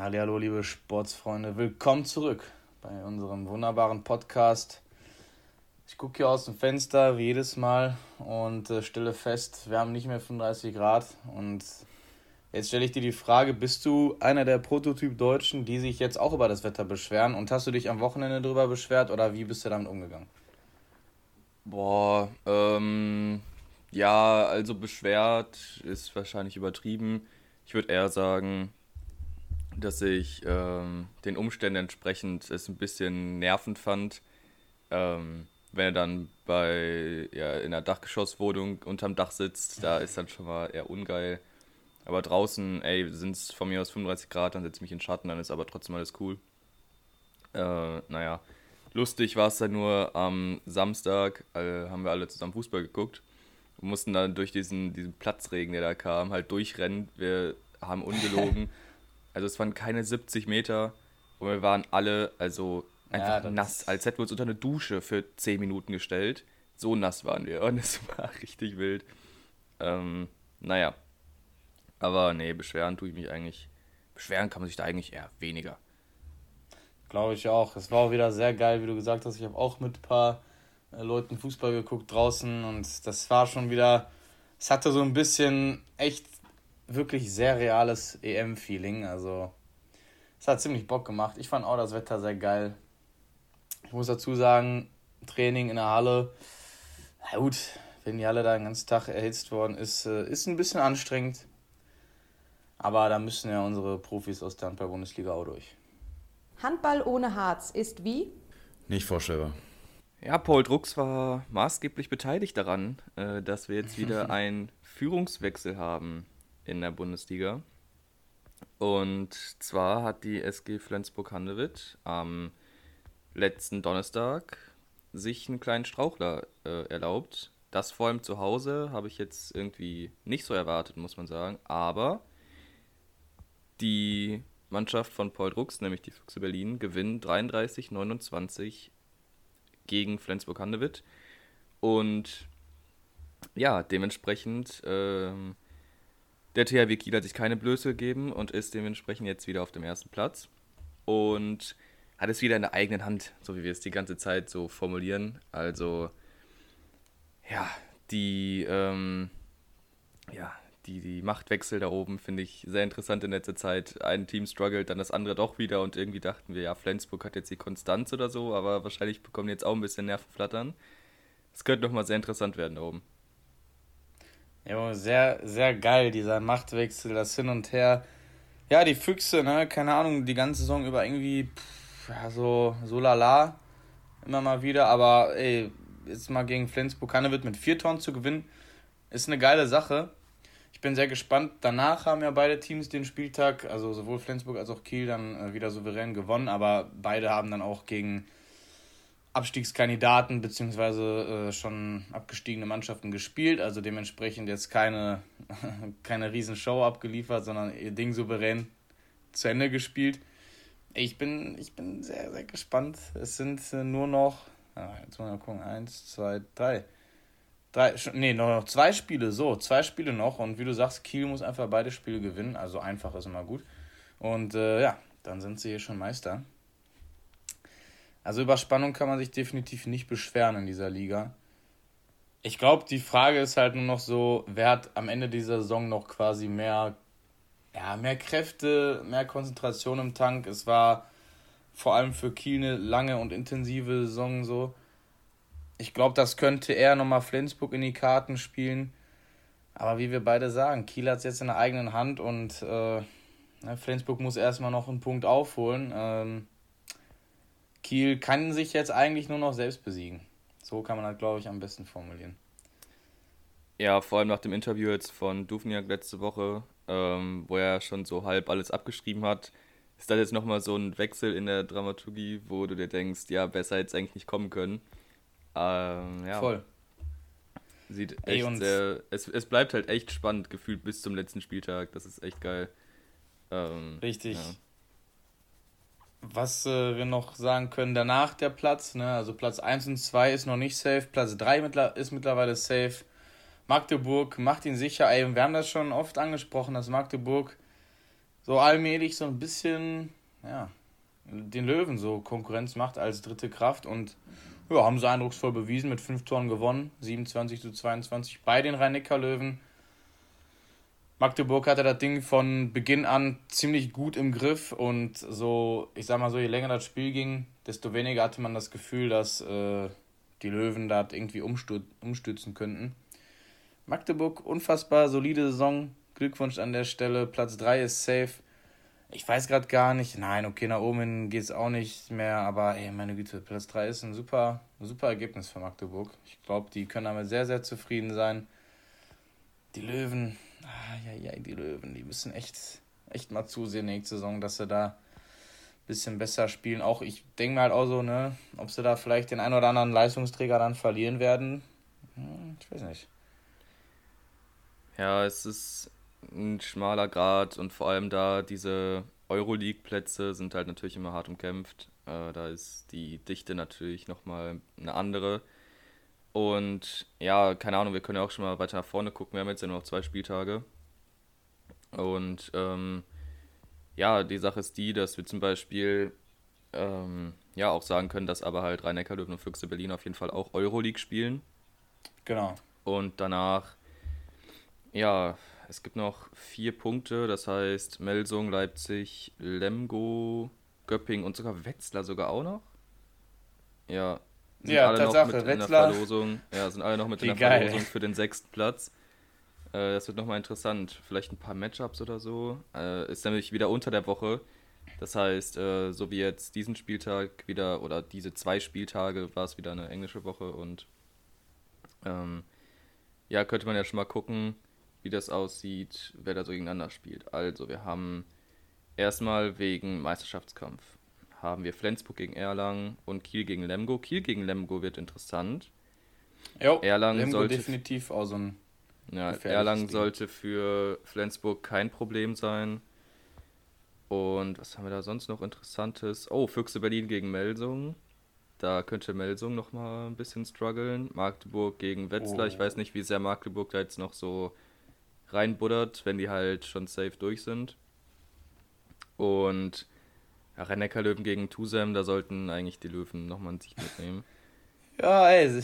Hallo, liebe Sportsfreunde, willkommen zurück bei unserem wunderbaren Podcast. Ich gucke hier aus dem Fenster wie jedes Mal und äh, stelle fest, wir haben nicht mehr 35 Grad. Und jetzt stelle ich dir die Frage: Bist du einer der Prototyp-Deutschen, die sich jetzt auch über das Wetter beschweren? Und hast du dich am Wochenende darüber beschwert oder wie bist du damit umgegangen? Boah, ähm, ja, also beschwert ist wahrscheinlich übertrieben. Ich würde eher sagen, dass ich ähm, den Umständen entsprechend es ein bisschen nervend fand, ähm, wenn er dann bei ja, in einer Dachgeschosswohnung unterm Dach sitzt, da ist dann schon mal eher ungeil. Aber draußen, ey, sind es von mir aus 35 Grad, dann setze ich mich in Schatten, dann ist aber trotzdem alles cool. Äh, naja, lustig war es dann nur am Samstag, äh, haben wir alle zusammen Fußball geguckt und mussten dann durch diesen, diesen Platzregen, der da kam, halt durchrennen. Wir haben ungelogen Also es waren keine 70 Meter und wir waren alle also einfach ja, nass, als hätten wir uns unter eine Dusche für 10 Minuten gestellt. So nass waren wir und es war richtig wild. Ähm, naja. Aber nee, beschweren tue ich mich eigentlich. Beschweren kann man sich da eigentlich eher weniger. Glaube ich auch. Es war auch wieder sehr geil, wie du gesagt hast. Ich habe auch mit ein paar äh, Leuten Fußball geguckt draußen und das war schon wieder. Es hatte so ein bisschen echt wirklich sehr reales EM-Feeling. Also, es hat ziemlich Bock gemacht. Ich fand auch das Wetter sehr geil. Ich muss dazu sagen, Training in der Halle, na gut, wenn die Halle da den ganzen Tag erhitzt worden ist, äh, ist ein bisschen anstrengend. Aber da müssen ja unsere Profis aus der Handball-Bundesliga auch durch. Handball ohne Harz ist wie? Nicht vorstellbar. Ja, Paul Drucks war maßgeblich beteiligt daran, äh, dass wir jetzt wieder einen Führungswechsel haben in der Bundesliga. Und zwar hat die SG Flensburg-Handewitt am letzten Donnerstag sich einen kleinen Strauchler äh, erlaubt. Das vor allem zu Hause habe ich jetzt irgendwie nicht so erwartet, muss man sagen. Aber die Mannschaft von Paul Drucks, nämlich die Füchse Berlin, gewinnt 33-29 gegen Flensburg-Handewitt. Und ja, dementsprechend ähm, der THW Kiel hat sich keine Blöße gegeben und ist dementsprechend jetzt wieder auf dem ersten Platz. Und hat es wieder in der eigenen Hand, so wie wir es die ganze Zeit so formulieren. Also, ja, die, ähm, ja, die, die Machtwechsel da oben finde ich sehr interessant in letzter Zeit. Ein Team struggelt, dann das andere doch wieder und irgendwie dachten wir, ja, Flensburg hat jetzt die Konstanz oder so, aber wahrscheinlich bekommen die jetzt auch ein bisschen Nervenflattern. Es könnte nochmal sehr interessant werden da oben. Ja, sehr, sehr geil, dieser Machtwechsel, das Hin und Her. Ja, die Füchse, ne, keine Ahnung, die ganze Saison über irgendwie, pff, ja, so, so lala, immer mal wieder, aber ey, jetzt mal gegen Flensburg wird mit vier Tonnen zu gewinnen, ist eine geile Sache. Ich bin sehr gespannt. Danach haben ja beide Teams den Spieltag, also sowohl Flensburg als auch Kiel, dann äh, wieder souverän gewonnen, aber beide haben dann auch gegen Abstiegskandidaten bzw. Äh, schon abgestiegene Mannschaften gespielt, also dementsprechend jetzt keine, keine Riesenshow abgeliefert, sondern ihr Ding souverän zu Ende gespielt. Ich bin, ich bin sehr, sehr gespannt. Es sind äh, nur noch, ah, jetzt mal gucken, eins, zwei, drei. Drei, nee, noch zwei Spiele, so, zwei Spiele noch. Und wie du sagst, Kiel muss einfach beide Spiele gewinnen, also einfach ist immer gut. Und äh, ja, dann sind sie hier schon Meister. Also über Spannung kann man sich definitiv nicht beschweren in dieser Liga. Ich glaube, die Frage ist halt nur noch so, wer hat am Ende dieser Saison noch quasi mehr, ja, mehr Kräfte, mehr Konzentration im Tank. Es war vor allem für Kiel eine lange und intensive Saison so. Ich glaube, das könnte eher nochmal Flensburg in die Karten spielen. Aber wie wir beide sagen, Kiel hat es jetzt in der eigenen Hand und äh, ne, Flensburg muss erstmal noch einen Punkt aufholen. Ähm, Kiel kann sich jetzt eigentlich nur noch selbst besiegen. So kann man das, glaube ich, am besten formulieren. Ja, vor allem nach dem Interview jetzt von Dufniak letzte Woche, ähm, wo er schon so halb alles abgeschrieben hat, ist das jetzt nochmal so ein Wechsel in der Dramaturgie, wo du dir denkst, ja, besser hätte es eigentlich nicht kommen können. Ähm, ja. Voll. Sieht echt Ey, sehr, es, es bleibt halt echt spannend gefühlt bis zum letzten Spieltag. Das ist echt geil. Ähm, Richtig. Ja was äh, wir noch sagen können, danach der Platz, ne? also Platz 1 und 2 ist noch nicht safe, Platz 3 mittler ist mittlerweile safe. Magdeburg macht ihn sicher, ey, wir haben das schon oft angesprochen, dass Magdeburg so allmählich so ein bisschen, ja, den Löwen so Konkurrenz macht als dritte Kraft und ja, haben sie eindrucksvoll bewiesen, mit fünf Toren gewonnen, 27 zu 22 bei den Rhein-Neckar-Löwen. Magdeburg hatte das Ding von Beginn an ziemlich gut im Griff und so, ich sag mal so, je länger das Spiel ging, desto weniger hatte man das Gefühl, dass äh, die Löwen da irgendwie umstürzen könnten. Magdeburg, unfassbar solide Saison. Glückwunsch an der Stelle. Platz 3 ist safe. Ich weiß gerade gar nicht. Nein, okay, nach oben geht es auch nicht mehr. Aber ey, meine Güte, Platz 3 ist ein super, super Ergebnis für Magdeburg. Ich glaube, die können damit sehr, sehr zufrieden sein. Die Löwen, ah, ja, ja, die Löwen, die müssen echt, echt mal zusehen nächste Saison, dass sie da ein bisschen besser spielen. Auch ich denke mir halt auch so, ne, ob sie da vielleicht den einen oder anderen Leistungsträger dann verlieren werden. Hm, ich weiß nicht. Ja, es ist ein schmaler Grad und vor allem da diese Euroleague-Plätze sind halt natürlich immer hart umkämpft. Äh, da ist die Dichte natürlich nochmal eine andere. Und ja, keine Ahnung, wir können ja auch schon mal weiter nach vorne gucken. Wir haben jetzt ja nur noch zwei Spieltage. Und ähm, ja, die Sache ist die, dass wir zum Beispiel ähm, ja auch sagen können, dass aber halt Rhein-Neckar-Löwen und Füchse Berlin auf jeden Fall auch Euroleague spielen. Genau. Und danach, ja, es gibt noch vier Punkte, das heißt Melsung, Leipzig, Lemgo, Göpping und sogar Wetzlar sogar auch noch. Ja, sind ja, alle Tatsache, noch mit in der Verlosung. Ja, sind alle noch mit Wie in der geil. Verlosung für den sechsten Platz. Äh, das wird nochmal interessant. Vielleicht ein paar Matchups oder so. Äh, ist nämlich wieder unter der Woche. Das heißt, äh, so wie jetzt diesen Spieltag wieder, oder diese zwei Spieltage, war es wieder eine englische Woche und ähm, ja, könnte man ja schon mal gucken, wie das aussieht, wer da so gegeneinander spielt. Also, wir haben erstmal wegen Meisterschaftskampf haben wir Flensburg gegen Erlangen und Kiel gegen Lemgo. Kiel gegen Lemgo wird interessant. Jo, Erlangen Lemgo sollte definitiv auch so ein ja, Erlangen Ding. sollte für Flensburg kein Problem sein. Und was haben wir da sonst noch Interessantes? Oh, Füchse Berlin gegen Melsung. Da könnte Melsung noch mal ein bisschen strugglen. Magdeburg gegen Wetzlar. Oh. Ich weiß nicht, wie sehr Magdeburg da jetzt noch so reinbuddert, wenn die halt schon safe durch sind. Und Rennecker Löwen gegen Tusem, da sollten eigentlich die Löwen nochmal einen Sieg mitnehmen. ja, ey,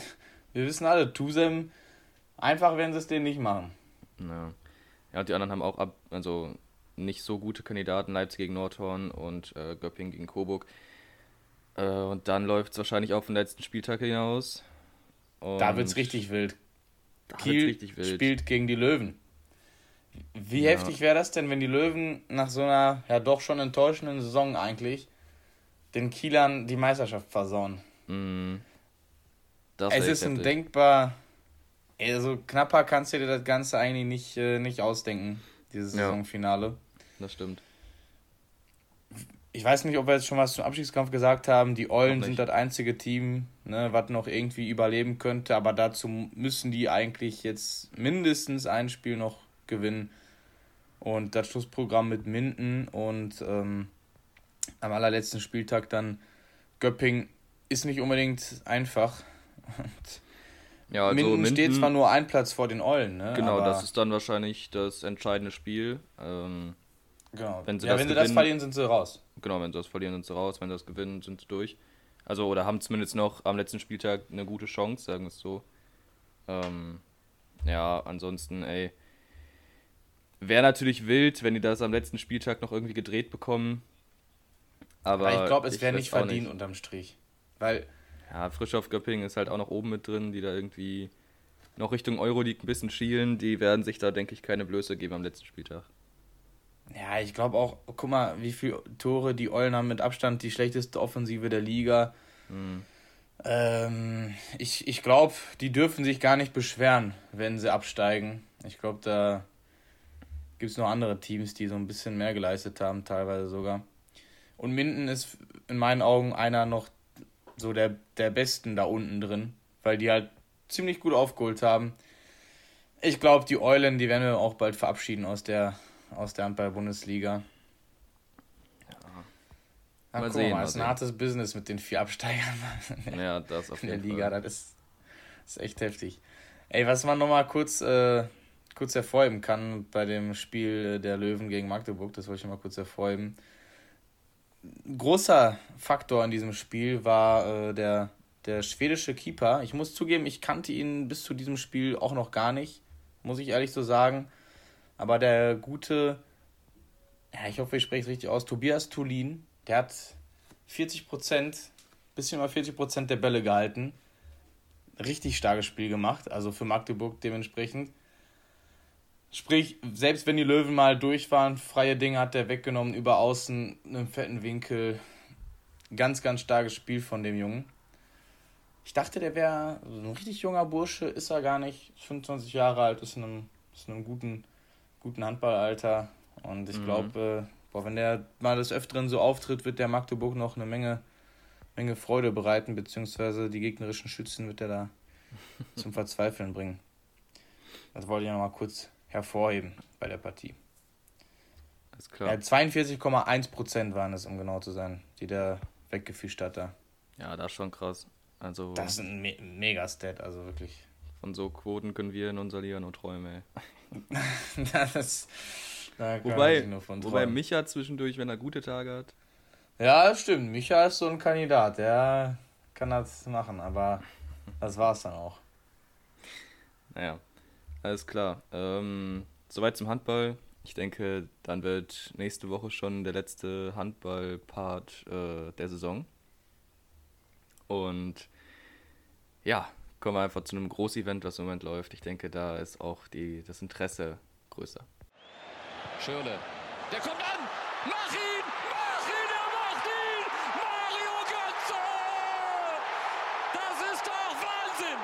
wir wissen alle, Tusem, einfach werden sie es denen nicht machen. Ja. ja, und die anderen haben auch ab, also nicht so gute Kandidaten, Leipzig gegen Nordhorn und äh, Göpping gegen Coburg. Äh, und dann läuft es wahrscheinlich auf den letzten Spieltag hinaus. Und da wird es richtig wild. Kiel richtig wild. spielt gegen die Löwen. Wie ja. heftig wäre das denn, wenn die Löwen nach so einer ja doch schon enttäuschenden Saison eigentlich den Kielern die Meisterschaft versauen? Mm. es ist ein denkbar. Also knapper kannst du dir das Ganze eigentlich nicht, äh, nicht ausdenken, dieses Saisonfinale. Ja, das stimmt. Ich weiß nicht, ob wir jetzt schon was zum Abschiedskampf gesagt haben. Die Eulen sind das einzige Team, ne, was noch irgendwie überleben könnte, aber dazu müssen die eigentlich jetzt mindestens ein Spiel noch gewinnen. Und das Schlussprogramm mit Minden und ähm, am allerletzten Spieltag dann Göpping ist nicht unbedingt einfach. ja, also Minden, Minden steht zwar nur ein Platz vor den Eulen, ne? Genau, das ist dann wahrscheinlich das entscheidende Spiel. Ähm, genau. Wenn sie, ja, das, wenn sie gewinnen, das verlieren, sind sie raus. Genau, wenn sie das verlieren, sind sie raus. Wenn sie das gewinnen, sind sie durch. Also, oder haben zumindest noch am letzten Spieltag eine gute Chance, sagen wir es so. Ähm, ja, ansonsten, ey, Wäre natürlich wild, wenn die das am letzten Spieltag noch irgendwie gedreht bekommen. Aber, Aber ich glaube, es wäre nicht verdient nicht. unterm Strich. Weil. Ja, Frischhoff Göpping ist halt auch noch oben mit drin, die da irgendwie noch Richtung Euroleague ein bisschen schielen. Die werden sich da, denke ich, keine Blöße geben am letzten Spieltag. Ja, ich glaube auch, guck mal, wie viele Tore die Eulen haben mit Abstand die schlechteste Offensive der Liga. Mhm. Ähm, ich ich glaube, die dürfen sich gar nicht beschweren, wenn sie absteigen. Ich glaube, da gibt es noch andere Teams, die so ein bisschen mehr geleistet haben, teilweise sogar. Und Minden ist in meinen Augen einer noch so der, der Besten da unten drin, weil die halt ziemlich gut aufgeholt haben. Ich glaube, die Eulen, die werden wir auch bald verabschieden aus der, aus der Handball-Bundesliga. Ja. Mal sehen. Mal, das ist ein hartes Business mit den vier Absteigern ja, das auf in der Liga. Fall. Das ist, das ist echt heftig. Ey, was man nochmal kurz äh, kurz hervorheben kann bei dem Spiel der Löwen gegen Magdeburg, das wollte ich mal kurz hervorheben. Großer Faktor in diesem Spiel war äh, der, der schwedische Keeper. Ich muss zugeben, ich kannte ihn bis zu diesem Spiel auch noch gar nicht, muss ich ehrlich so sagen. Aber der gute, ja, ich hoffe, ich spreche es richtig aus, Tobias Tulin, der hat 40 Prozent, bisschen über 40 Prozent der Bälle gehalten. Richtig starkes Spiel gemacht, also für Magdeburg dementsprechend. Sprich, selbst wenn die Löwen mal durch waren, freie Dinge hat er weggenommen, über außen, einen fetten Winkel. Ganz, ganz starkes Spiel von dem Jungen. Ich dachte, der wäre ein richtig junger Bursche, ist er gar nicht. 25 Jahre alt, ist in einem, ist in einem guten, guten Handballalter. Und ich mhm. glaube, äh, wenn der mal des Öfteren so auftritt, wird der Magdeburg noch eine Menge, Menge Freude bereiten, beziehungsweise die gegnerischen Schützen wird er da zum Verzweifeln bringen. Das wollte ich noch mal kurz hervorheben bei der Partie. Alles klar. Ja, 42,1% waren es, um genau zu sein, die der weggefischt hat da. Ja, das ist schon krass. Also, das ist ein Me Mega-Stat, also wirklich. Von so Quoten können wir in unserer Liga nur träumen, ey. das, da wobei, wobei Micha zwischendurch, wenn er gute Tage hat. Ja, stimmt. Micha ist so ein Kandidat, der kann das machen, aber das war's dann auch. Naja, alles klar. Ähm, soweit zum Handball. Ich denke, dann wird nächste Woche schon der letzte Handball-Part äh, der Saison. Und ja, kommen wir einfach zu einem Großevent, was im Moment läuft. Ich denke, da ist auch die, das Interesse größer. Schöne. Der kommt an! Mach ihn! Mach ihn! Er macht ihn! Mario Götze! Das ist doch Wahnsinn!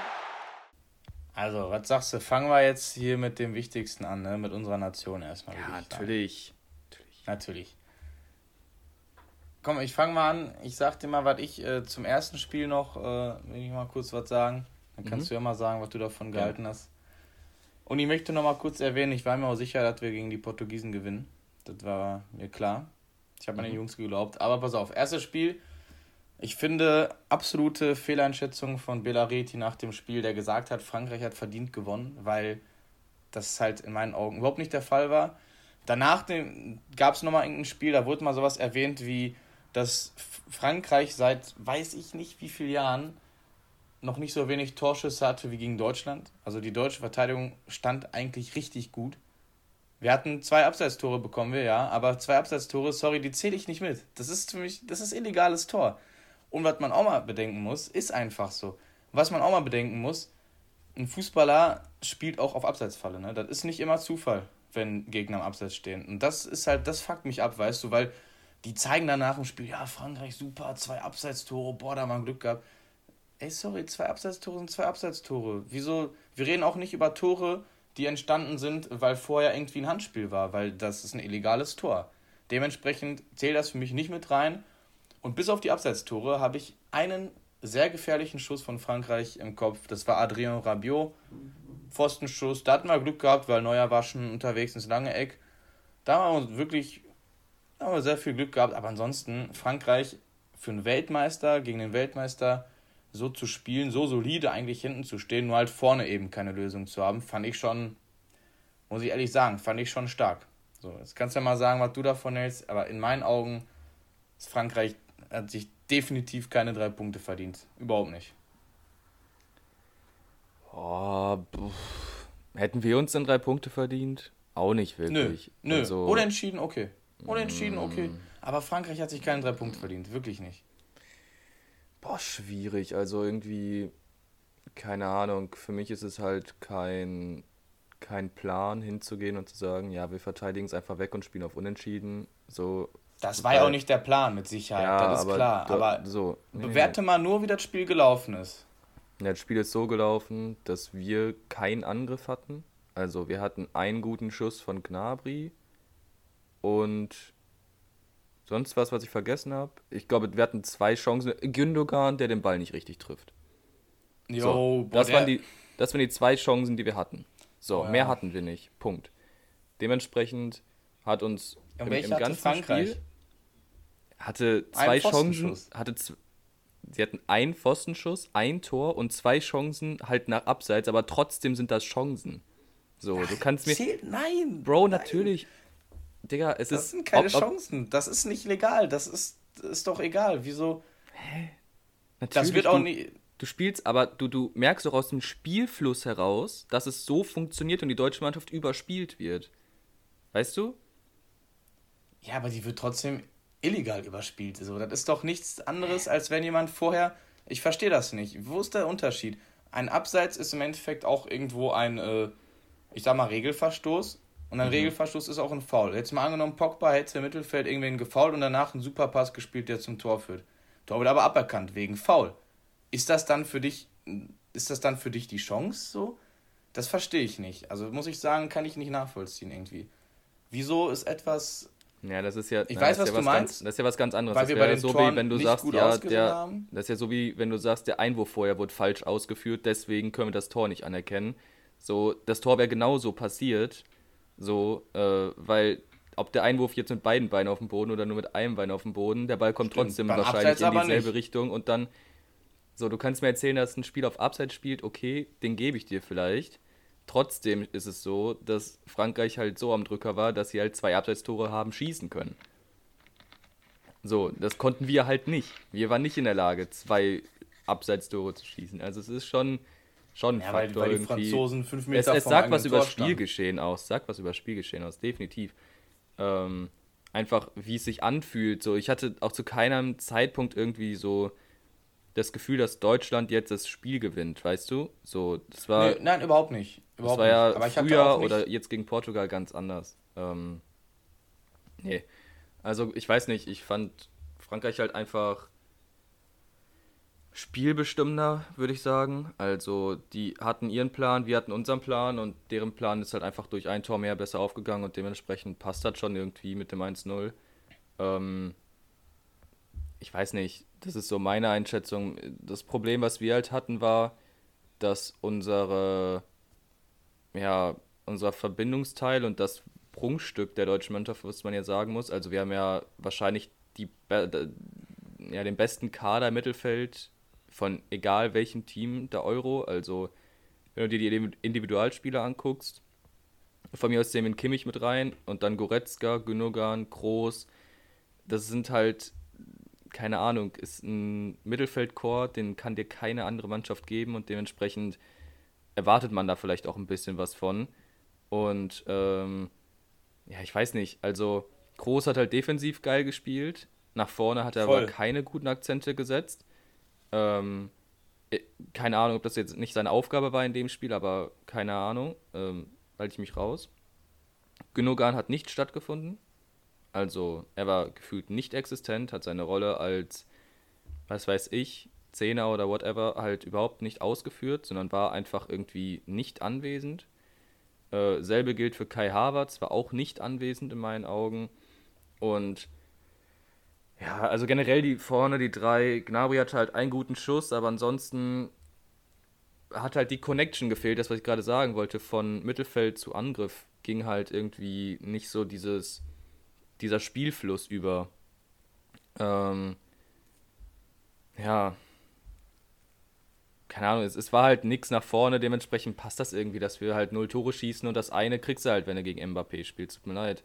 Also, was sagst du? Fangen wir jetzt hier mit dem Wichtigsten an, ne? mit unserer Nation erstmal. Ja, natürlich. natürlich. Natürlich. Komm, ich fange mal an. Ich sag dir mal, was ich äh, zum ersten Spiel noch, äh, will ich mal kurz was sagen. Dann kannst mhm. du ja mal sagen, was du davon gehalten ja. hast. Und ich möchte noch mal kurz erwähnen, ich war mir auch sicher, dass wir gegen die Portugiesen gewinnen. Das war mir klar. Ich habe an mhm. Jungs geglaubt. Aber pass auf, erstes Spiel. Ich finde absolute Fehleinschätzung von Belareti nach dem Spiel, der gesagt hat, Frankreich hat verdient gewonnen, weil das halt in meinen Augen überhaupt nicht der Fall war. Danach gab es nochmal irgendein Spiel, da wurde mal sowas erwähnt wie dass Frankreich seit weiß ich nicht wie vielen Jahren noch nicht so wenig Torschüsse hatte wie gegen Deutschland. Also die deutsche Verteidigung stand eigentlich richtig gut. Wir hatten zwei Abseitstore bekommen wir, ja, aber zwei Abseitstore, sorry, die zähle ich nicht mit. Das ist für mich, das ist illegales Tor. Und was man auch mal bedenken muss, ist einfach so. Was man auch mal bedenken muss, ein Fußballer spielt auch auf Abseitsfalle, ne? Das ist nicht immer Zufall, wenn Gegner am Abseits stehen. Und das ist halt, das fuckt mich ab, weißt du, weil die zeigen danach im Spiel, ja, Frankreich super, zwei Abseitstore, boah, da haben wir Glück gehabt. Ey, sorry, zwei Abseitstore sind zwei Abseitstore. Wieso? Wir reden auch nicht über Tore, die entstanden sind, weil vorher irgendwie ein Handspiel war, weil das ist ein illegales Tor. Dementsprechend zählt das für mich nicht mit rein. Und bis auf die Abseitstore habe ich einen sehr gefährlichen Schuss von Frankreich im Kopf. Das war Adrien Rabiot. Pfostenschuss. Da hatten wir Glück gehabt, weil Neuer war schon unterwegs ins lange Eck. Da haben wir wirklich haben wir sehr viel Glück gehabt, aber ansonsten Frankreich für einen Weltmeister gegen den Weltmeister so zu spielen, so solide eigentlich hinten zu stehen, nur halt vorne eben keine Lösung zu haben, fand ich schon, muss ich ehrlich sagen, fand ich schon stark. So, jetzt kannst du ja mal sagen, was du davon hältst, aber in meinen Augen ist Frankreich hat sich definitiv keine drei Punkte verdient. Überhaupt nicht. Oh, hätten wir uns denn drei Punkte verdient? Auch nicht wirklich. Nö, nö. Also, Unentschieden, okay. Unentschieden, okay. Mm. Aber Frankreich hat sich keinen drei Punkte verdient, wirklich nicht. Boah, schwierig. Also irgendwie, keine Ahnung, für mich ist es halt kein, kein Plan hinzugehen und zu sagen, ja, wir verteidigen es einfach weg und spielen auf Unentschieden. So. Das war ja auch nicht der Plan, mit Sicherheit, ja, das ist aber klar. Do, aber so, nee, bewerte nee. mal nur, wie das Spiel gelaufen ist. Ja, das Spiel ist so gelaufen, dass wir keinen Angriff hatten. Also wir hatten einen guten Schuss von Gnabry, und sonst was, was ich vergessen habe. Ich glaube, wir hatten zwei Chancen. Gündogan, der den Ball nicht richtig trifft. Jo, so, boah, das, waren die, das waren die zwei Chancen, die wir hatten. So, oh, ja. mehr hatten wir nicht. Punkt. Dementsprechend hat uns im, im ganzen Frankreich? Spiel hatte zwei Chancen, hatte sie hatten einen Pfostenschuss, ein Tor und zwei Chancen halt nach Abseits, aber trotzdem sind das Chancen. So, du kannst mir. Zählt, nein! Bro, nein. natürlich. Digga, es Das ist. sind keine ob- ob- Chancen. Das ist nicht legal. Das ist, ist doch egal. Wieso? Das natürlich, wird auch du, nie. Du spielst, aber du, du merkst doch aus dem Spielfluss heraus, dass es so funktioniert und die deutsche Mannschaft überspielt wird. Weißt du? Ja, aber die wird trotzdem illegal überspielt. So, das ist doch nichts anderes, als wenn jemand vorher. Ich verstehe das nicht. Wo ist der Unterschied? Ein Abseits ist im Endeffekt auch irgendwo ein, äh, ich sag mal, Regelverstoß. Und ein Regelverstoß ist auch ein Foul. Jetzt mal angenommen, Pogba hätte im Mittelfeld irgendwen gefault und danach einen Superpass gespielt, der zum Tor führt. Tor wird aber aberkannt wegen Foul. Ist das dann für dich, ist das dann für dich die Chance so? Das verstehe ich nicht. Also muss ich sagen, kann ich nicht nachvollziehen irgendwie. Wieso ist etwas Ja, das ist ja. Ich weiß, was ja du Ganz, meinst, das ist ja was ganz anderes. weil das wir bei den so Toren wie wenn du nicht sagst, gut ja, der. haben. Das ist ja so wie wenn du sagst, der Einwurf vorher wurde falsch ausgeführt, deswegen können wir das Tor nicht anerkennen. So, das Tor wäre genauso passiert. So, äh, weil ob der Einwurf jetzt mit beiden Beinen auf dem Boden oder nur mit einem Bein auf dem Boden, der Ball kommt Stimmt, trotzdem wahrscheinlich in dieselbe nicht. Richtung und dann. So, du kannst mir erzählen, dass ein Spiel auf Abseits spielt, okay, den gebe ich dir vielleicht. Trotzdem ist es so, dass Frankreich halt so am Drücker war, dass sie halt zwei Abseitstore haben schießen können. So, das konnten wir halt nicht. Wir waren nicht in der Lage, zwei Abseitstore zu schießen. Also es ist schon, schon ein Ja, weil, Faktor weil die irgendwie. Franzosen fünf Es, Meter es vom sagt was über Tor das standen. Spielgeschehen aus. Sagt was über das Spielgeschehen aus, definitiv. Ähm, einfach, wie es sich anfühlt. So, ich hatte auch zu keinem Zeitpunkt irgendwie so das Gefühl, dass Deutschland jetzt das Spiel gewinnt, weißt du? So, das war, Nee, nein, überhaupt nicht. das Überhaupt war ja nicht. Aber früher nicht, oder jetzt gegen Portugal ganz anders. Ähm, nee. Also, ich weiß nicht, ich fand Frankreich halt einfach spielbestimmender, würde ich sagen. Also, die hatten ihren Plan, wir hatten unseren Plan und deren Plan ist halt einfach durch ein Tor mehr besser aufgegangen und dementsprechend passt das schon irgendwie mit dem 1-0. Ähm, ich weiß nicht, das ist so meine Einschätzung. Das Problem, was wir halt hatten, war, dass unsere, ja, unser Verbindungsteil und das Prunkstück der deutschen Mannschaft, was man ja sagen muss, also wir haben ja wahrscheinlich die, ja, den besten Kader im Mittelfeld von egal welchem Team der Euro. Also, wenn du dir die Individualspieler anguckst, von mir aus nehmen Kimmich mit rein und dann Goretzka, Gündogan, Kroos. Das sind halt, keine Ahnung, ist ein Mittelfeldchor, den kann dir keine andere Mannschaft geben und dementsprechend erwartet man da vielleicht auch ein bisschen was von. Und ähm, ja, ich weiß nicht, also Kroos hat halt defensiv geil gespielt, nach vorne hat er Voll. aber keine guten Akzente gesetzt. Ähm, äh, keine Ahnung, ob das jetzt nicht seine Aufgabe war in dem Spiel, aber keine Ahnung, ähm, halte ich mich raus. Gündogan hat nicht stattgefunden. Also er war gefühlt nicht existent, hat seine Rolle als, was weiß ich, Zehner oder whatever halt überhaupt nicht ausgeführt, sondern war einfach irgendwie nicht anwesend. Äh, selbe gilt für Kai Havertz, war auch nicht anwesend in meinen Augen. Und ja, also generell die vorne, die drei, Gnabry hatte halt einen guten Schuss, aber ansonsten hat halt die Connection gefehlt, das, was ich gerade sagen wollte, von Mittelfeld zu Angriff ging halt irgendwie nicht so dieses, dieser Spielfluss über. Ähm, ja, keine Ahnung, es, es war halt nichts nach vorne, dementsprechend passt das irgendwie, dass wir halt null Tore schießen und das eine kriegst du halt, wenn du gegen Mbappé spielst. Tut mir leid.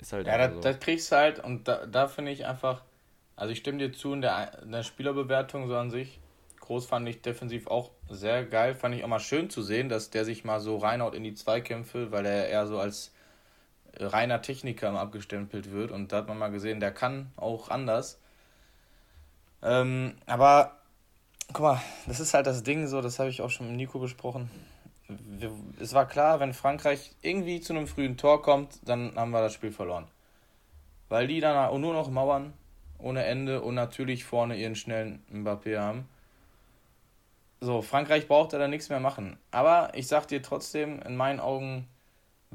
Ist halt Ja, das, so. das kriegst du halt und da, da finde ich einfach, also ich stimme dir zu in der, in der Spielerbewertung so an sich. Groß fand ich defensiv auch sehr geil. Fand ich auch mal schön zu sehen, dass der sich mal so reinhaut in die Zweikämpfe, weil er eher so als reiner Techniker abgestempelt wird. Und da hat man mal gesehen, der kann auch anders. Ähm, aber guck mal, das ist halt das Ding so, das habe ich auch schon mit Nico besprochen. Wir, es war klar, wenn Frankreich irgendwie zu einem frühen Tor kommt, dann haben wir das Spiel verloren. Weil die dann nur noch mauern ohne Ende und natürlich vorne ihren schnellen Mbappé haben. So, Frankreich braucht da dann nichts mehr machen. Aber ich sag dir trotzdem, in meinen Augen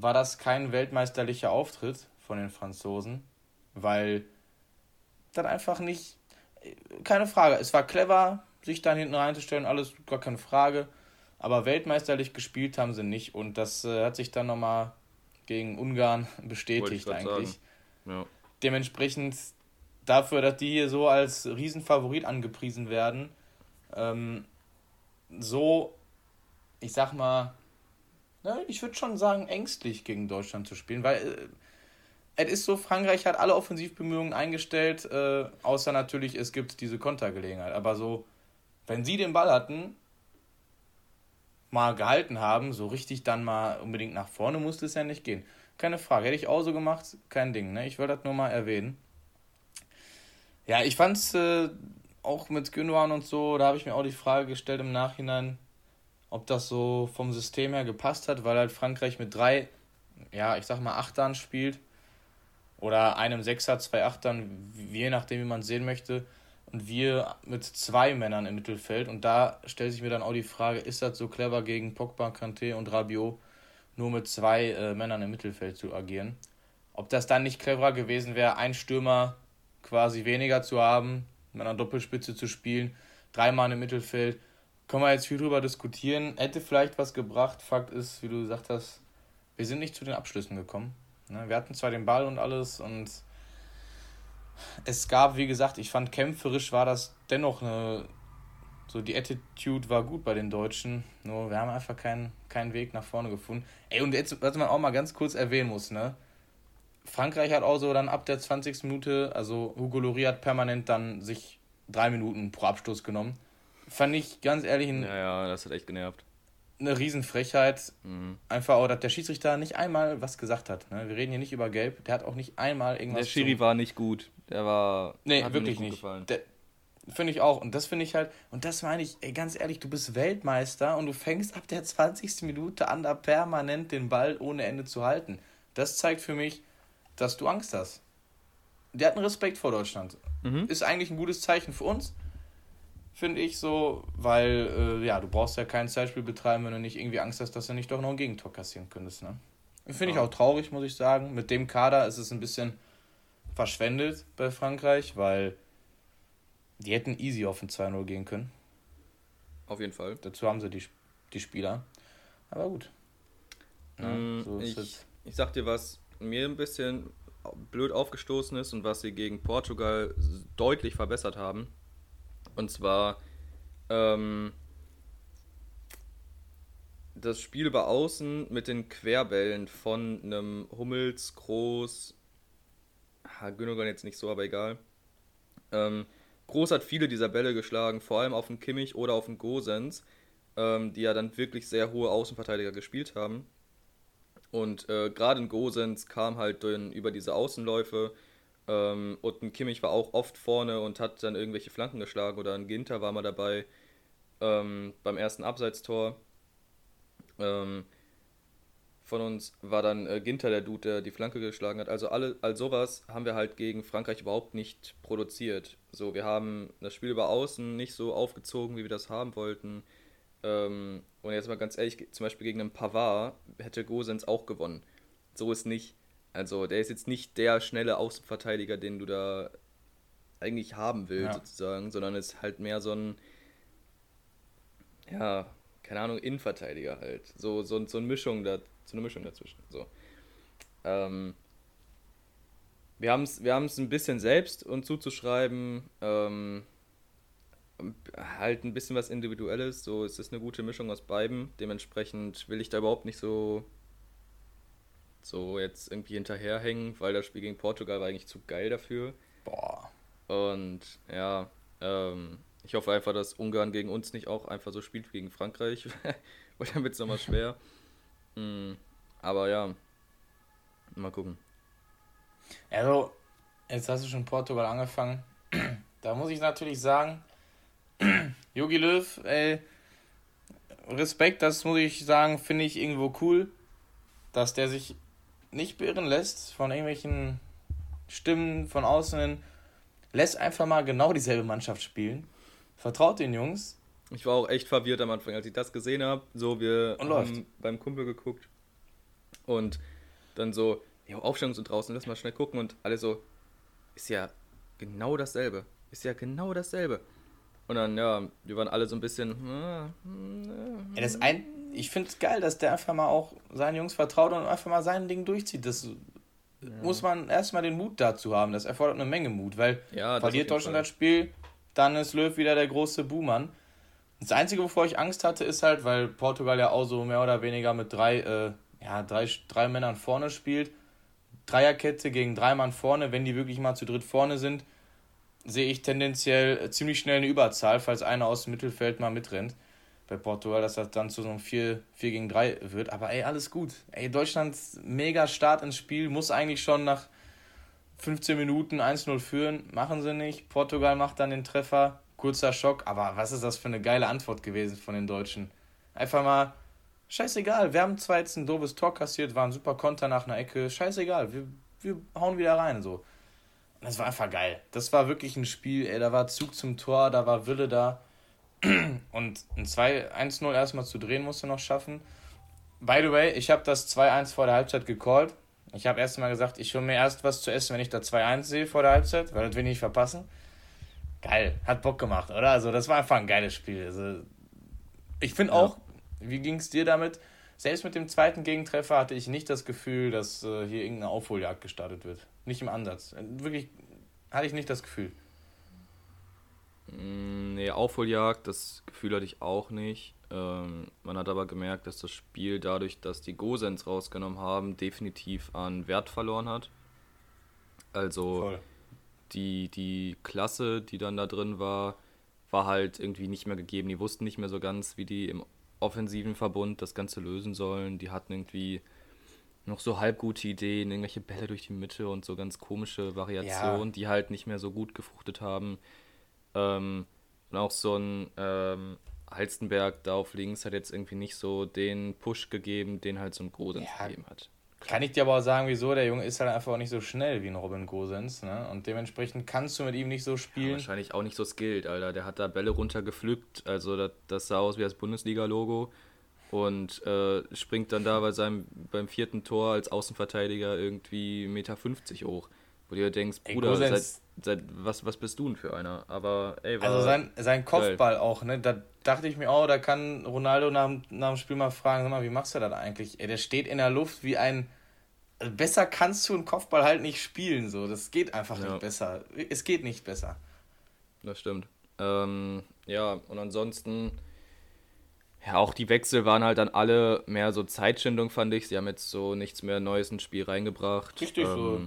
war das kein weltmeisterlicher Auftritt von den Franzosen, weil dann einfach nicht, keine Frage, es war clever, sich dann hinten reinzustellen, alles gar keine Frage, aber weltmeisterlich gespielt haben sie nicht und das äh, hat sich dann nochmal gegen Ungarn bestätigt eigentlich. Ja. Dementsprechend dafür, dass die hier so als Riesenfavorit angepriesen werden, ähm, so, ich sag mal, ne, ich würde schon sagen, ängstlich gegen Deutschland zu spielen, weil äh, es ist so, Frankreich hat alle Offensivbemühungen eingestellt, äh, außer natürlich, es gibt diese Kontergelegenheit. Aber so, wenn sie den Ball hatten, mal gehalten haben, so richtig dann mal unbedingt nach vorne musste es ja nicht gehen. Keine Frage. Hätte ich auch so gemacht, kein Ding. Ne? Ich wollte das nur mal erwähnen. Ja, ich fand es äh, auch mit Gündogan und so, da habe ich mir auch die Frage gestellt im Nachhinein, ob das so vom System her gepasst hat, weil halt Frankreich mit drei, ja, ich sag mal Achtern spielt oder einem Sechser, zwei Achtern, je nachdem, wie man es sehen möchte. Und wir mit zwei Männern im Mittelfeld. Und da stellt sich mir dann auch die Frage, ist das so clever gegen Pogba, Kanté und Rabiot, nur mit zwei äh, Männern im Mittelfeld zu agieren? Ob das dann nicht cleverer gewesen wäre, ein Stürmer quasi weniger zu haben, mit einer Doppelspitze zu spielen, dreimal im Mittelfeld. Können wir jetzt viel drüber diskutieren. Hätte vielleicht was gebracht. Fakt ist, wie du gesagt hast, wir sind nicht zu den Abschlüssen gekommen. Ne, wir hatten zwar den Ball und alles und es gab, wie gesagt, ich fand kämpferisch war das dennoch eine. So, die Attitude war gut bei den Deutschen. Nur wir haben einfach keinen, keinen Weg nach vorne gefunden. Ey, und jetzt, was man auch mal ganz kurz erwähnen muss, ne? Frankreich hat auch so dann ab der 20. Minute, also Hugo Lloris hat permanent dann sich drei Minuten pro Abstoß genommen. Fand ich ganz ehrlich ein, Ja, ja, das hat echt genervt. eine Riesenfrechheit. Mhm. Einfach auch, dass der Schiedsrichter nicht einmal was gesagt hat. Ne? Wir reden hier nicht über Gelb. Der hat auch nicht einmal irgendwas. Der Schiri zum- war nicht gut. Der war. Nee, wirklich nicht. gefallen. Der- Finde ich auch. Und das finde ich halt, und das meine ich, ey, ganz ehrlich, du bist Weltmeister und du fängst ab der 20. Minute an, da permanent den Ball ohne Ende zu halten. Das zeigt für mich, dass du Angst hast. Der hat einen Respekt vor Deutschland. Mhm. Ist eigentlich ein gutes Zeichen für uns, finde ich so, weil, äh, ja, du brauchst ja kein Zeitspiel betreiben, wenn du nicht irgendwie Angst hast, dass du nicht doch noch ein Gegentor kassieren könntest, ne? Finde ich auch traurig, muss ich sagen. Mit dem Kader ist es ein bisschen verschwendet bei Frankreich, weil die hätten easy auf ein 2-0 gehen können. Auf jeden Fall. Dazu haben sie die, die Spieler. Aber gut. Ja, Mm, so ich, es. ich sag dir, was mir ein bisschen blöd aufgestoßen ist und was sie gegen Portugal deutlich verbessert haben. Und zwar ähm, das Spiel über Außen mit den Querbällen von einem Hummels, Groß, ha, jetzt nicht so, aber egal. Ähm, Groß hat viele dieser Bälle geschlagen, vor allem auf den Kimmich oder auf den Gosens, ähm, die ja dann wirklich sehr hohe Außenverteidiger gespielt haben. Und äh, gerade in Gosens kam halt dann über diese Außenläufe ähm, und ein Kimmich war auch oft vorne und hat dann irgendwelche Flanken geschlagen oder ein Ginter war mal dabei ähm, beim ersten Abseitstor. Ähm, von uns war dann äh, Ginter der Dude, der die Flanke geschlagen hat. Also alle, all sowas haben wir halt gegen Frankreich überhaupt nicht produziert. So, wir haben das Spiel über Außen nicht so aufgezogen, wie wir das haben wollten. Ähm, und jetzt mal ganz ehrlich, zum Beispiel gegen einen Pavard hätte Gosens auch gewonnen. So ist nicht. Also der ist jetzt nicht der schnelle Außenverteidiger, den du da eigentlich haben willst, Ja. sozusagen, sondern ist halt mehr so ein, ja, keine Ahnung, Innenverteidiger halt. So, so, so eine Mischung da, so eine Mischung dazwischen. So. Ähm, wir haben es wir haben's ein bisschen selbst uns zuzuschreiben. Ähm, halt ein bisschen was Individuelles. So es ist eine gute Mischung aus beiden. Dementsprechend will ich da überhaupt nicht so so jetzt irgendwie hinterherhängen, weil das Spiel gegen Portugal war eigentlich zu geil dafür. Boah. Und ja, ähm, ich hoffe einfach, dass Ungarn gegen uns nicht auch einfach so spielt wie gegen Frankreich, weil dann wird es nochmal schwer. Mm, aber ja, mal gucken. Also, jetzt hast du schon Portugal angefangen. Da muss ich natürlich sagen, Jogi Löw, ey, Respekt, das muss ich sagen, finde ich irgendwo cool, dass der sich nicht beirren lässt von irgendwelchen Stimmen von außen hin. Lässt einfach mal genau dieselbe Mannschaft spielen. Vertraut den Jungs. Ich war auch echt verwirrt am Anfang, als ich das gesehen habe. So, wir Und haben läuft. beim Kumpel geguckt und dann so, ja, Aufstellung sind draußen, lass mal schnell gucken und alle so, ist ja genau dasselbe. Ist ja genau dasselbe. Und dann, ja, wir waren alle so ein bisschen, ah, hm, Ja, das ein, ich finde es geil, dass der einfach mal auch seinen Jungs vertraut und einfach mal sein Ding durchzieht. Das muss man erstmal den Mut dazu haben. Das erfordert eine Menge Mut, weil Ja, verliert Deutschland Fall. das Spiel, dann ist Löw wieder der große Buhmann. Das Einzige, wovor ich Angst hatte, ist halt, weil Portugal ja auch so mehr oder weniger mit drei, äh, ja, drei, drei Männern vorne spielt. Dreierkette gegen drei Mann vorne, wenn die wirklich mal zu dritt vorne sind, sehe ich tendenziell ziemlich schnell eine Überzahl, falls einer aus dem Mittelfeld mal mitrennt. Bei Portugal, dass das dann zu so einem 4, 4 gegen 3 wird. Aber ey, alles gut. Ey, Deutschland mega Start ins Spiel, muss eigentlich schon nach 15 Minuten 1-0 führen. Machen sie nicht. Portugal macht dann den Treffer. Kurzer Schock. Aber was ist das für eine geile Antwort gewesen von den Deutschen? Einfach mal, scheißegal. Wir haben zwar jetzt ein doofes Tor kassiert, war ein super Konter nach einer Ecke. Scheißegal. Wir, wir hauen wieder rein. So. Das war einfach geil. Das war wirklich ein Spiel, ey, da war Zug zum Tor, da war Wille da. Und ein 2-1-0 erstmal zu drehen musste noch schaffen. By the way, ich habe das 2-1 vor der Halbzeit gecallt. Ich habe erst mal gesagt, ich hole mir erst was zu essen, wenn ich da 2-1 sehe vor der Halbzeit, weil das will ich nicht verpassen. Geil, hat Bock gemacht, oder? Also, das war einfach ein geiles Spiel. Also, ich finde ja. auch, wie ging es dir damit? Selbst mit dem zweiten Gegentreffer hatte ich nicht das Gefühl, dass äh, hier irgendeine Aufholjagd gestartet wird. Nicht im Ansatz. Wirklich hatte ich nicht das Gefühl. Mm, nee, Aufholjagd, das Gefühl hatte ich auch nicht. Ähm, man hat aber gemerkt, dass das Spiel dadurch, dass die Gosens rausgenommen haben, definitiv an Wert verloren hat. Also die, die Klasse, die dann da drin war, war halt irgendwie nicht mehr gegeben. Die wussten nicht mehr so ganz, wie die im offensiven Verbund das Ganze lösen sollen. Die hatten irgendwie noch so halbgute Ideen, irgendwelche Bälle durch die Mitte und so ganz komische Variationen, ja. die halt nicht mehr so gut gefruchtet haben. Ähm, und auch so ein ähm, Halstenberg da auf links hat jetzt irgendwie nicht so den Push gegeben, den halt so ein Gosens ja, gegeben hat. Kann ich dir aber auch sagen, wieso? Der Junge ist halt einfach auch nicht so schnell wie ein Robin Gosens, ne? Und dementsprechend kannst du mit ihm nicht so spielen. Ja, wahrscheinlich auch nicht so skilled, Alter. Der hat da Bälle runtergepflückt, also das, das sah aus wie das Bundesliga-Logo und äh, springt dann da bei seinem, beim vierten Tor als Außenverteidiger irgendwie 1,50 Meter hoch. Wo du dir denkst, Bruder, ey, seit, seit, was, was bist du denn für einer? Aber ey, Also sein, sein Kopfball geil. auch, ne? Da dachte ich mir, oh, da kann Ronaldo nach, nach dem Spiel mal fragen, sag mal, wie machst du das eigentlich? Ey, der steht in der Luft wie ein. Also besser kannst du einen Kopfball halt nicht spielen, so. Das geht einfach ja. nicht besser. Es geht nicht besser. Das stimmt. Ähm, ja, und ansonsten ja, auch die Wechsel waren halt dann alle mehr so Zeitschindung, fand ich. Sie haben jetzt so nichts mehr Neues ins Spiel reingebracht. Richtig ähm, so.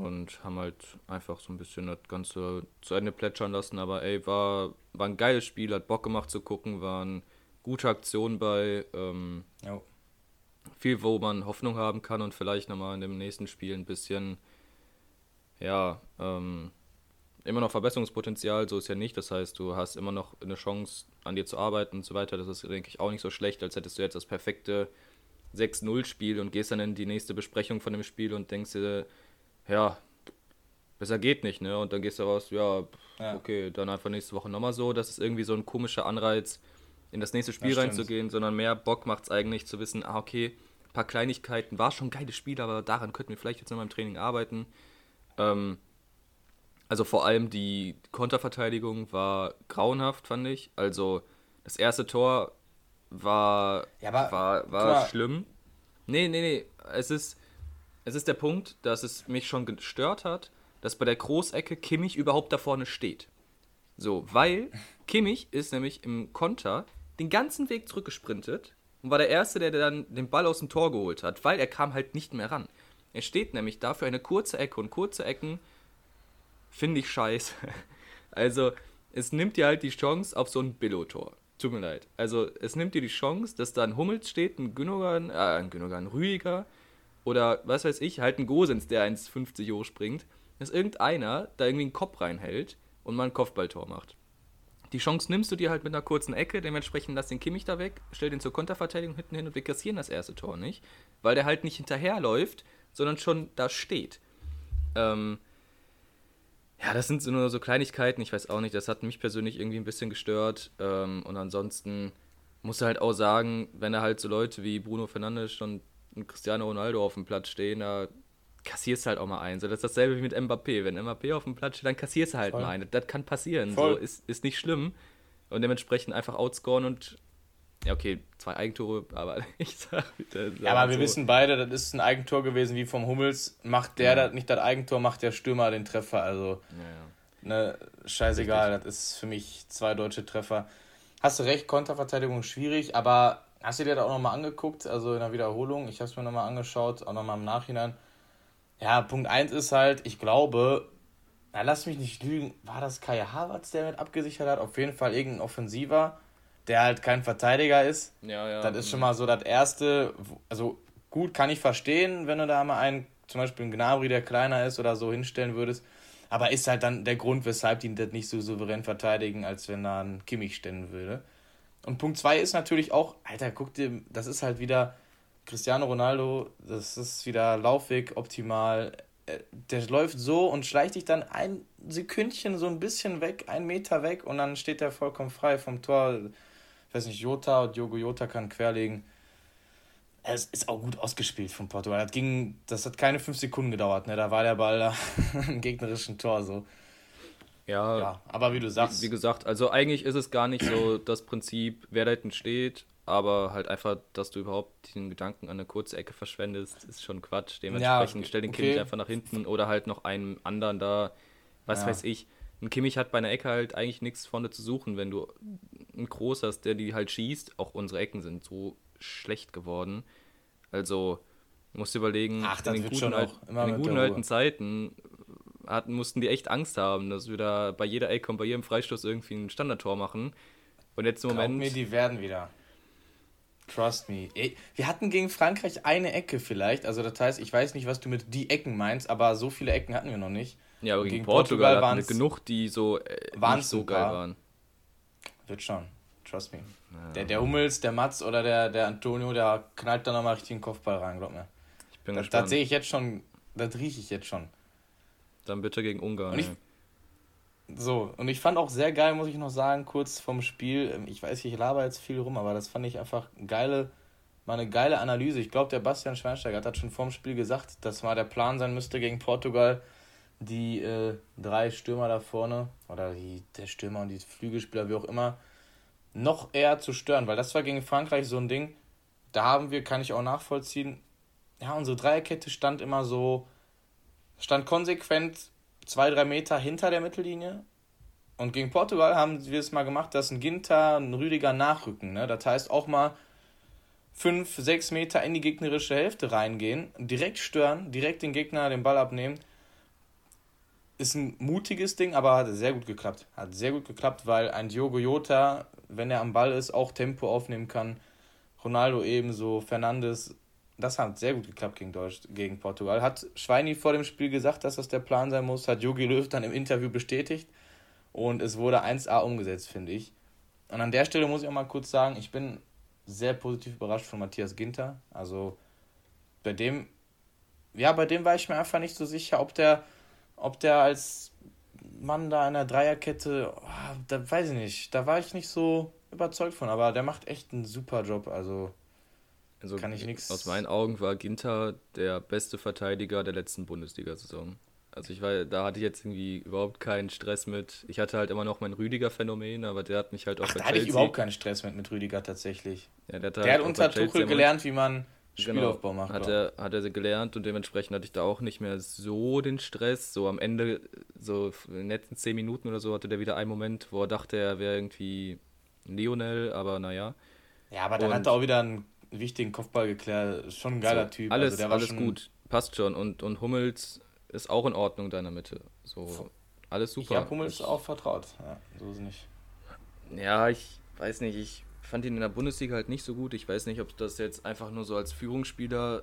Und haben halt einfach so ein bisschen das Ganze zu Ende plätschern lassen. Aber ey, war, war ein geiles Spiel, hat Bock gemacht zu gucken, waren gute Aktionen bei. Ähm, ja. Viel, wo man Hoffnung haben kann und vielleicht nochmal in dem nächsten Spiel ein bisschen, ja, ähm, immer noch Verbesserungspotenzial, so ist ja nicht. Das heißt, du hast immer noch eine Chance, an dir zu arbeiten und so weiter. Das ist, denke ich, auch nicht so schlecht, als hättest du jetzt das perfekte 6-0-Spiel und gehst dann in die nächste Besprechung von dem Spiel und denkst dir, ja, besser geht nicht, ne? Und dann gehst du raus, ja, ja. okay, dann einfach nächste Woche nochmal so. Das ist irgendwie so ein komischer Anreiz, in das nächste Spiel das reinzugehen, sondern mehr Bock macht es eigentlich zu wissen, ah, okay, ein paar Kleinigkeiten, war schon ein geiles Spiel, aber daran könnten wir vielleicht jetzt noch mal im Training arbeiten. Ähm, also vor allem die Konterverteidigung war grauenhaft, fand ich. Also das erste Tor war, ja, war, war schlimm. Nee, nee, nee. Es ist, es ist der Punkt, dass es mich schon gestört hat, dass bei der Großecke Kimmich überhaupt da vorne steht. So, weil Kimmich ist nämlich im Konter den ganzen Weg zurückgesprintet und war der Erste, der dann den Ball aus dem Tor geholt hat, weil er kam halt nicht mehr ran. Er steht nämlich dafür eine kurze Ecke und kurze Ecken finde ich scheiße. Also, es nimmt dir halt die Chance auf so ein Billo-Tor. Tut mir leid. Also, es nimmt dir die Chance, dass da ein Hummels steht, ein Gündogan, äh, ein Gündogan, ein Rüdiger oder was weiß ich, halt ein Gosens, der 1,50 hoch springt, dass irgendeiner da irgendwie einen Kopf reinhält und mal ein Kopfballtor macht. Die Chance nimmst du dir halt mit einer kurzen Ecke, dementsprechend lass den Kimmich da weg, stell den zur Konterverteidigung hinten hin und wir kassieren das erste Tor nicht, weil der halt nicht hinterherläuft, sondern schon da steht. Ähm, ja, das sind so nur so Kleinigkeiten, ich weiß auch nicht, das hat mich persönlich irgendwie ein bisschen gestört. Ähm, und ansonsten muss er halt auch sagen, wenn er halt so Leute wie Bruno Fernandes und Cristiano Ronaldo auf dem Platz stehen, da kassierst du halt auch mal ein. So, das ist dasselbe wie mit Mbappé. Wenn Mbappé auf dem Platz steht, dann kassierst du halt Voll. mal ein. Das kann passieren. Voll. So, ist, ist nicht schlimm. Und dementsprechend einfach outscoren und ja, okay, zwei Eigentore, aber ich sag bitte. Ja, aber wir so. wissen beide, das ist ein Eigentor gewesen wie vom Hummels. Macht der ja. das, nicht das Eigentor, macht der Stürmer den Treffer. Also, ja, ja. ne, scheißegal, Richtig. das ist für mich zwei deutsche Treffer. hast du recht, Konterverteidigung schwierig, aber hast du dir das auch nochmal angeguckt, also in der Wiederholung? Ich habe es mir nochmal angeschaut, auch nochmal im Nachhinein. Ja, Punkt 1 ist halt, ich glaube, na, lass mich nicht lügen, war das Kai Havertz, der mit abgesichert hat? Auf jeden Fall irgendein Offensiver, der halt kein Verteidiger ist. Ja, ja. Das ist schon mal so das Erste. Also gut, kann ich verstehen, wenn du da mal einen, zum Beispiel einen Gnabry, der kleiner ist oder so, hinstellen würdest. Aber ist halt dann der Grund, weshalb die das nicht so souverän verteidigen, als wenn da ein Kimmich stellen würde. Und Punkt 2 ist natürlich auch, Alter, guck dir, das ist halt wieder Cristiano Ronaldo, das ist wieder Laufweg optimal. Äh, der läuft so und schleicht dich dann ein Sekündchen so ein bisschen weg, einen Meter weg und dann steht er vollkommen frei vom Tor. Ich weiß nicht, Jota, Diogo Jota kann querlegen es ist auch gut ausgespielt von Portugal. Das, ging, das hat keine fünf Sekunden gedauert. Ne? Da war der Ball da im gegnerischen Tor so. Ja, ja, aber wie du sagst. Wie, wie, gesagt, also eigentlich ist es gar nicht so das Prinzip, wer da hinten steht, aber halt einfach, dass du überhaupt den Gedanken an eine kurze Ecke verschwendest, ist schon Quatsch. Dementsprechend ja, stell den okay. Kimmich einfach nach hinten oder halt noch einen anderen da, was ja. weiß ich. Ein Kimmich hat bei einer Ecke halt eigentlich nichts vorne zu suchen, wenn du einen Groß hast, der die halt schießt. Auch unsere Ecken sind so schlecht geworden. Also, musst du überlegen, Ach, in den guten, alt, in den guten alten Zeiten hatten, mussten die echt Angst haben, dass wir da bei jeder Ecke und bei jedem Freistoß irgendwie ein Standardtor machen. Und jetzt im Moment. mir, die werden wieder. Trust me. Wir hatten gegen Frankreich eine Ecke vielleicht. Also das heißt, ich weiß nicht, was du mit die Ecken meinst, aber so viele Ecken hatten wir noch nicht. Ja, aber gegen, gegen Portugal, Portugal wir genug, die so äh, nicht so geil waren. Wird schon. Trust me. Ja. Der, der Hummels, der Mats oder der, der Antonio, der knallt da nochmal richtig den Kopfball rein, glaub mir. Ich bin das, gespannt. Das sehe ich jetzt schon, das rieche ich jetzt schon. Dann bitte gegen Ungarn. Und ich, so, und ich fand auch sehr geil, muss ich noch sagen, kurz vom Spiel. Ähm, ich weiß, ich laber jetzt viel rum, aber das fand ich einfach geile, mal eine geile Analyse. Ich glaube, der Bastian Schweinsteiger hat schon vorm Spiel gesagt, dass mal der Plan sein müsste gegen Portugal, die äh, drei Stürmer da vorne, oder die, der Stürmer und die Flügelspieler, wie auch immer, noch eher zu stören, weil das war gegen Frankreich so ein Ding, da haben wir, kann ich auch nachvollziehen, ja, unsere Dreierkette stand immer so, stand konsequent zwei, drei Meter hinter der Mittellinie. Und gegen Portugal haben wir es mal gemacht, dass ein Ginter, ein Rüdiger nachrücken. Ne? Das heißt auch mal fünf, sechs Meter in die gegnerische Hälfte reingehen, direkt stören, direkt den Gegner den Ball abnehmen. Ist ein mutiges Ding, aber hat sehr gut geklappt. Hat sehr gut geklappt, weil ein Diogo Jota wenn er am Ball ist, auch Tempo aufnehmen kann. Ronaldo ebenso, Fernandes. Das hat sehr gut geklappt gegen, Deutsch, gegen Portugal. Hat Schweini vor dem Spiel gesagt, dass das der Plan sein muss, hat Jogi Löw dann im Interview bestätigt. Und es wurde 1A umgesetzt, finde ich. Und an der Stelle muss ich auch mal kurz sagen, ich bin sehr positiv überrascht von Matthias Ginter. Also bei dem, ja, bei dem war ich mir einfach nicht so sicher, ob der, ob der als Mann da in der Dreierkette, oh, da weiß ich nicht, da war ich nicht so überzeugt von, aber der macht echt einen super Job, also, also kann ich nichts. Aus meinen Augen war Ginter der beste Verteidiger der letzten Bundesliga-Saison. Also ich war, da hatte ich jetzt irgendwie überhaupt keinen Stress mit. Ich hatte halt immer noch mein Rüdiger-Phänomen, aber der hat mich halt auch Ach, da hatte ich überhaupt keinen Stress mit mit Rüdiger tatsächlich. Ja, der hat, der halt hat unter Tuchel gelernt, wie man Spielaufbau genau, macht. Hat er, hat er gelernt und dementsprechend hatte ich da auch nicht mehr so den Stress. So am Ende, so in den letzten zehn Minuten oder so, hatte der wieder einen Moment, wo er dachte, er wäre irgendwie Lionel, aber naja. Ja, aber dann und, hat er auch wieder einen wichtigen Kopfball geklärt. Schon ein geiler so, Typ. Alles, also alles gut, passt schon. Und, und Hummels ist auch in Ordnung in deiner Mitte. So, alles super. Ich habe Hummels auch vertraut. Ja, so ist es nicht. Ja, ich weiß nicht, ich fand ihn in der Bundesliga halt nicht so gut. Ich weiß nicht, ob das jetzt einfach nur so als Führungsspieler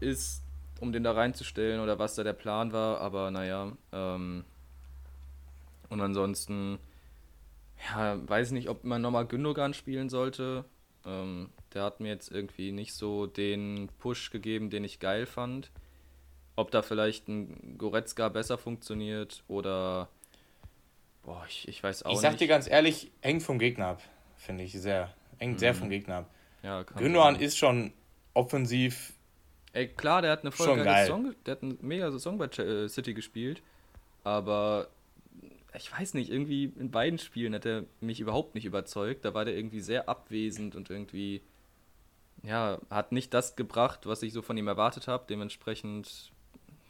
ist, um den da reinzustellen oder was da der Plan war, aber naja. Ähm, und ansonsten, ja, weiß nicht, ob man nochmal Gündogan spielen sollte. Ähm, der hat mir jetzt irgendwie nicht so den Push gegeben, den ich geil fand. Ob da vielleicht ein Goretzka besser funktioniert oder. Boah, ich, ich weiß auch nicht. Ich sag dir ganz ehrlich, hängt vom Gegner ab finde ich sehr. Hängt mhm. sehr vom Gegner ab. Ja, Gündogan ist schon offensiv. Ey, klar, der hat eine voll geile Song, der hat eine mega Song bei äh, City gespielt, aber ich weiß nicht, irgendwie in beiden Spielen hat er mich überhaupt nicht überzeugt. Da war der irgendwie sehr abwesend und irgendwie, ja, hat nicht das gebracht, was ich so von ihm erwartet habe. Dementsprechend,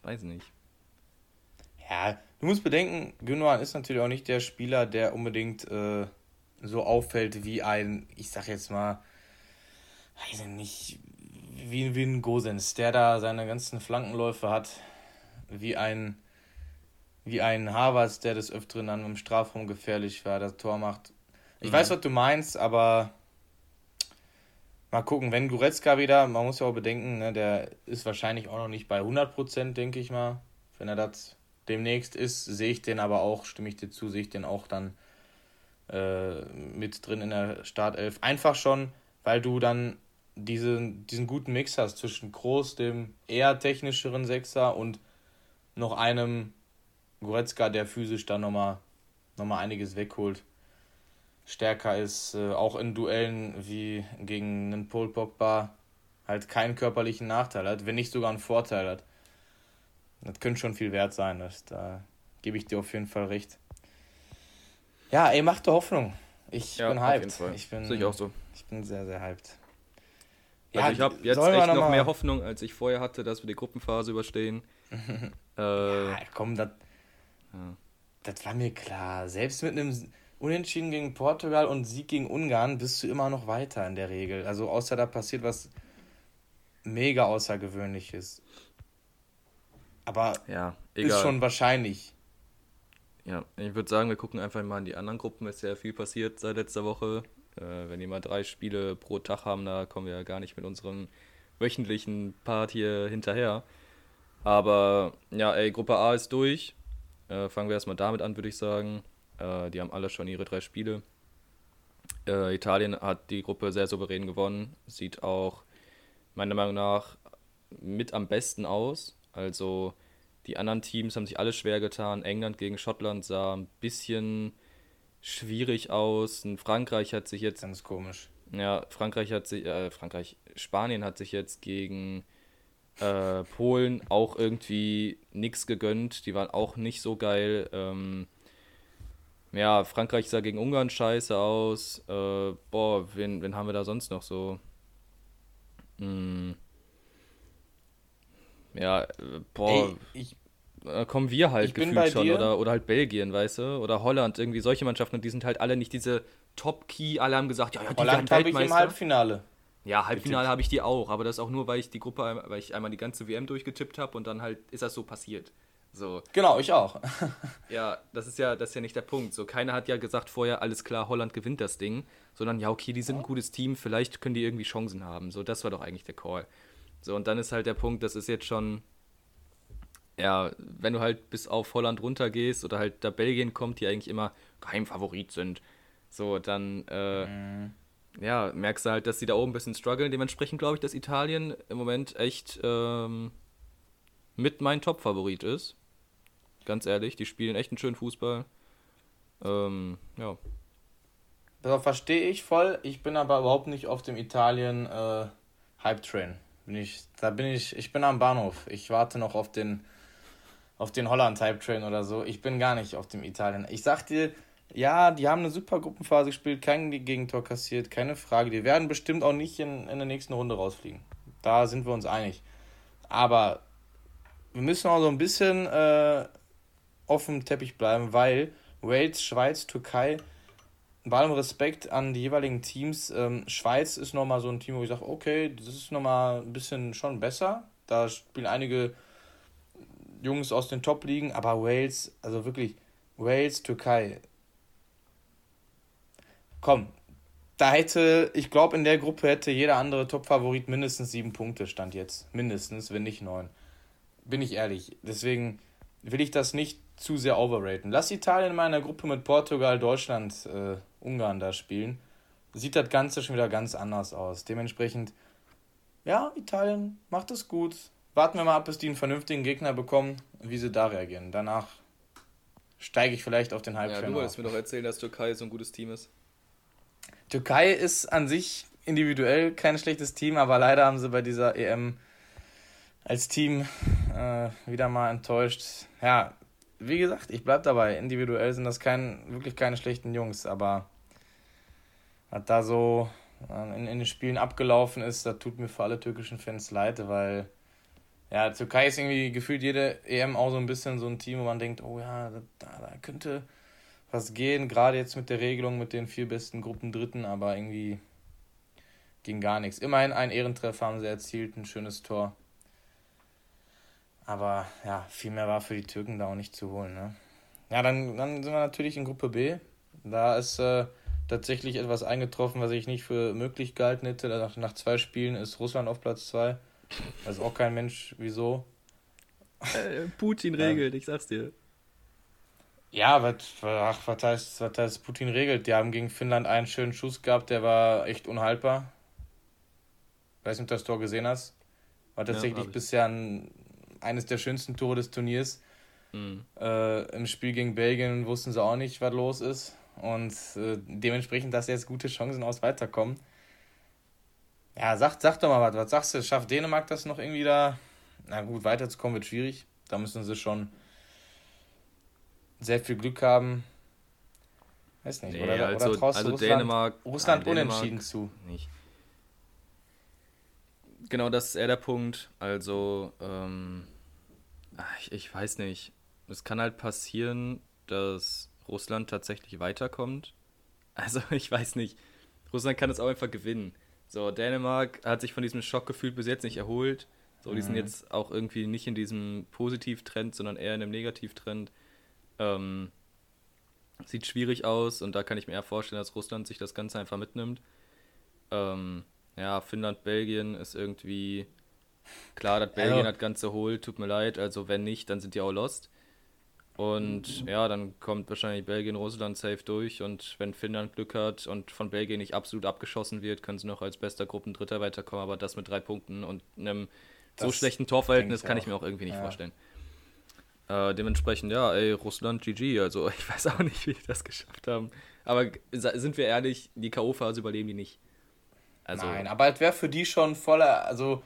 weiß nicht. Ja, du musst bedenken, Gündogan ist natürlich auch nicht der Spieler, der unbedingt äh, so auffällt wie ein, ich sag jetzt mal, weiß ich nicht, wie, wie ein Gosens, der da seine ganzen Flankenläufe hat, wie ein, wie ein Harvards, der des Öfteren dann im Strafraum gefährlich war, das Tor macht. Ich mhm. weiß, was du meinst, aber mal gucken, wenn Goretzka wieder, man muss ja auch bedenken, ne, der ist wahrscheinlich auch noch nicht bei 100%, denke ich mal. Wenn er das demnächst ist, sehe ich den aber auch, stimme ich dir zu, sehe ich den auch dann äh, mit drin in der Startelf. Einfach schon, weil du dann diesen, diesen guten Mix hast zwischen Groß, dem eher technischeren Sechser und noch einem Goretzka, der physisch dann nochmal noch mal einiges wegholt. Stärker ist, äh, auch in Duellen wie gegen einen Paul Pogba halt keinen körperlichen Nachteil hat, wenn nicht sogar einen Vorteil hat. Das könnte schon viel wert sein, das, da gebe ich dir auf jeden Fall recht. Ja, ey, mach dir Hoffnung. Ich ja, bin hyped. Ich bin, Sehe ich auch so. Ich bin sehr, sehr hyped. Ja, also ich habe jetzt echt noch, noch mehr Hoffnung, als ich vorher hatte, dass wir die Gruppenphase überstehen. äh, ja, komm, das, ja. das war mir klar. Selbst mit einem Unentschieden gegen Portugal und Sieg gegen Ungarn bist du immer noch weiter in der Regel. Also außer da passiert was mega außergewöhnliches. Aber ja, ist schon wahrscheinlich. Ja, ich würde sagen, wir gucken einfach mal in die anderen Gruppen. Es ist ja viel passiert seit letzter Woche. Äh, wenn die mal drei Spiele pro Tag haben, da kommen wir ja gar nicht mit unserem wöchentlichen Part hier hinterher. Aber ja, ey, Gruppe A ist durch. Äh, fangen wir erstmal damit an, würde ich sagen. Äh, die haben alle schon ihre drei Spiele. Äh, Italien hat die Gruppe sehr souverän gewonnen. Sieht auch meiner Meinung nach mit am besten aus. Also die anderen Teams haben sich alle schwer getan. England gegen Schottland sah ein bisschen schwierig aus. Und Frankreich hat sich jetzt. Ganz komisch. Ja, Frankreich hat sich, äh, Frankreich, Spanien hat sich jetzt gegen äh, Polen auch irgendwie nichts gegönnt. Die waren auch nicht so geil. Ähm, ja, Frankreich sah gegen Ungarn scheiße aus. Äh, boah, wen, wen haben wir da sonst noch so? Hm. Ja, äh, boah. Ey, ich, äh, kommen wir halt gefühlt schon. Oder, oder halt Belgien, weißt du? Oder Holland, irgendwie solche Mannschaften. Und die sind halt alle nicht diese Top-Key. Alle haben gesagt, ja, ja, die Holland habe ich im Halbfinale. Ja, Halbfinale habe ich die auch. Aber das auch nur, weil ich die Gruppe, weil ich einmal die ganze WM durchgetippt habe und dann halt ist das so passiert. So. Genau, ich auch. ja, das ist ja, das ist ja nicht der Punkt. So, keiner hat ja gesagt vorher, alles klar, Holland gewinnt das Ding, sondern ja, okay, die sind ein gutes Team, vielleicht können die irgendwie Chancen haben. So, das war doch eigentlich der Call. So, und dann ist halt der Punkt, das ist jetzt schon, ja, wenn du halt bis auf Holland runtergehst oder halt da Belgien kommt, die eigentlich immer Geheimfavorit sind, so, dann, äh, mhm. ja, merkst du halt, dass sie da oben ein bisschen strugglen. Dementsprechend glaube ich, dass Italien im Moment echt ähm, mit mein Top-Favorit ist. Ganz ehrlich, die spielen echt einen schönen Fußball. Ähm, ja. Das verstehe ich voll. Ich bin aber überhaupt nicht auf dem Italien äh, Hype-Train. Bin ich, da bin ich, ich bin am Bahnhof. Ich warte noch auf den, auf den Holland Type Train oder so. Ich bin gar nicht auf dem Italien. Ich sag dir, ja, die haben eine super Gruppenphase gespielt, kein Gegentor kassiert, keine Frage. Die werden bestimmt auch nicht in, in der nächsten Runde rausfliegen. Da sind wir uns einig. Aber wir müssen auch so ein bisschen äh, auf dem Teppich bleiben, weil Wales, Schweiz, Türkei bei allem Respekt an die jeweiligen Teams. Ähm, Schweiz ist nochmal so ein Team, wo ich sage, okay, das ist nochmal ein bisschen schon besser. Da spielen einige Jungs aus den Top-Ligen, aber Wales, also wirklich, Wales, Türkei. Komm, da hätte, ich glaube, in der Gruppe hätte jeder andere Top-Favorit mindestens sieben Punkte, stand jetzt. Mindestens, wenn nicht neun. Bin ich ehrlich. Deswegen will ich das nicht zu sehr overraten. Lass Italien in meiner Gruppe mit Portugal, Deutschland, äh, Ungarn da spielen. Sieht das Ganze schon wieder ganz anders aus. Dementsprechend, ja, Italien macht es gut. Warten wir mal ab, bis die einen vernünftigen Gegner bekommen, wie sie da reagieren. Danach steige ich vielleicht auf den Halbfinale. Ja, du wolltest mir doch erzählen, dass Türkei so ein gutes Team ist. Türkei ist an sich individuell kein schlechtes Team, aber leider haben sie bei dieser EM als Team äh, wieder mal enttäuscht. Ja, wie gesagt, ich bleibe dabei. Individuell sind das kein, wirklich keine schlechten Jungs, aber was da so äh, in, in den Spielen abgelaufen ist, da tut mir für alle türkischen Fans leid, weil ja, Türkei ist irgendwie gefühlt jede EM auch so ein bisschen so ein Team, wo man denkt, oh ja, da, da könnte was gehen, gerade jetzt mit der Regelung mit den vier besten Gruppen Dritten, aber irgendwie ging gar nichts. Immerhin ein Ehrentreffer haben sie erzielt, ein schönes Tor. Aber ja, viel mehr war für die Türken da auch nicht zu holen. Ne? Ja, dann, dann sind wir natürlich in Gruppe B. Da ist äh, tatsächlich etwas eingetroffen, was ich nicht für möglich gehalten hätte. Nach, nach zwei Spielen ist Russland auf Platz zwei. Also auch kein Mensch, wieso. Äh, Putin regelt, ja. ich sag's dir. Ja, was, ach, was, heißt, was heißt Putin regelt? Die haben gegen Finnland einen schönen Schuss gehabt, der war echt unhaltbar. Weiß nicht, ob du das Tor gesehen hast. War tatsächlich ja, bisher ein, eines der schönsten Tore des Turniers. Mhm. Äh, Im Spiel gegen Belgien wussten sie auch nicht, was los ist. Und äh, dementsprechend, dass jetzt gute Chancen aus weiterkommen. Ja, sag, sag doch mal was. Was sagst du? Schafft Dänemark das noch irgendwie da? Na gut, weiterzukommen wird schwierig. Da müssen sie schon sehr viel Glück haben. Weiß nicht. Nee, oder, also, oder traust also Russland, Dänemark, Russland nein, Dänemark unentschieden zu? Nicht. Genau, das ist eher der Punkt. Also, ähm, ich, ich weiß nicht. Es kann halt passieren, dass Russland tatsächlich weiterkommt. Also, ich weiß nicht. Russland kann es auch einfach gewinnen. So, Dänemark hat sich von diesem Schockgefühl bis jetzt nicht erholt. So, die mhm. sind jetzt auch irgendwie nicht in diesem Positivtrend, sondern eher in einem Negativtrend. Ähm, sieht schwierig aus und da kann ich mir eher vorstellen, dass Russland sich das Ganze einfach mitnimmt. Ähm, ja, Finnland, Belgien ist irgendwie klar, dass Belgien also, das Ganze holt, tut mir leid. Also wenn nicht, dann sind die auch lost. Und mhm. ja, dann kommt wahrscheinlich Belgien, Russland safe durch. Und wenn Finnland Glück hat und von Belgien nicht absolut abgeschossen wird, können sie noch als bester Gruppendritter weiterkommen. Aber das mit drei Punkten und einem das so schlechten Torverhältnis kann ich mir auch irgendwie nicht ja. vorstellen. Äh, dementsprechend, ja, ey, Russland GG. Also ich weiß auch nicht, wie die das geschafft haben. Aber sind wir ehrlich, die K.O.-Phase überleben die nicht. Also, Nein, aber es wäre für die schon voller, also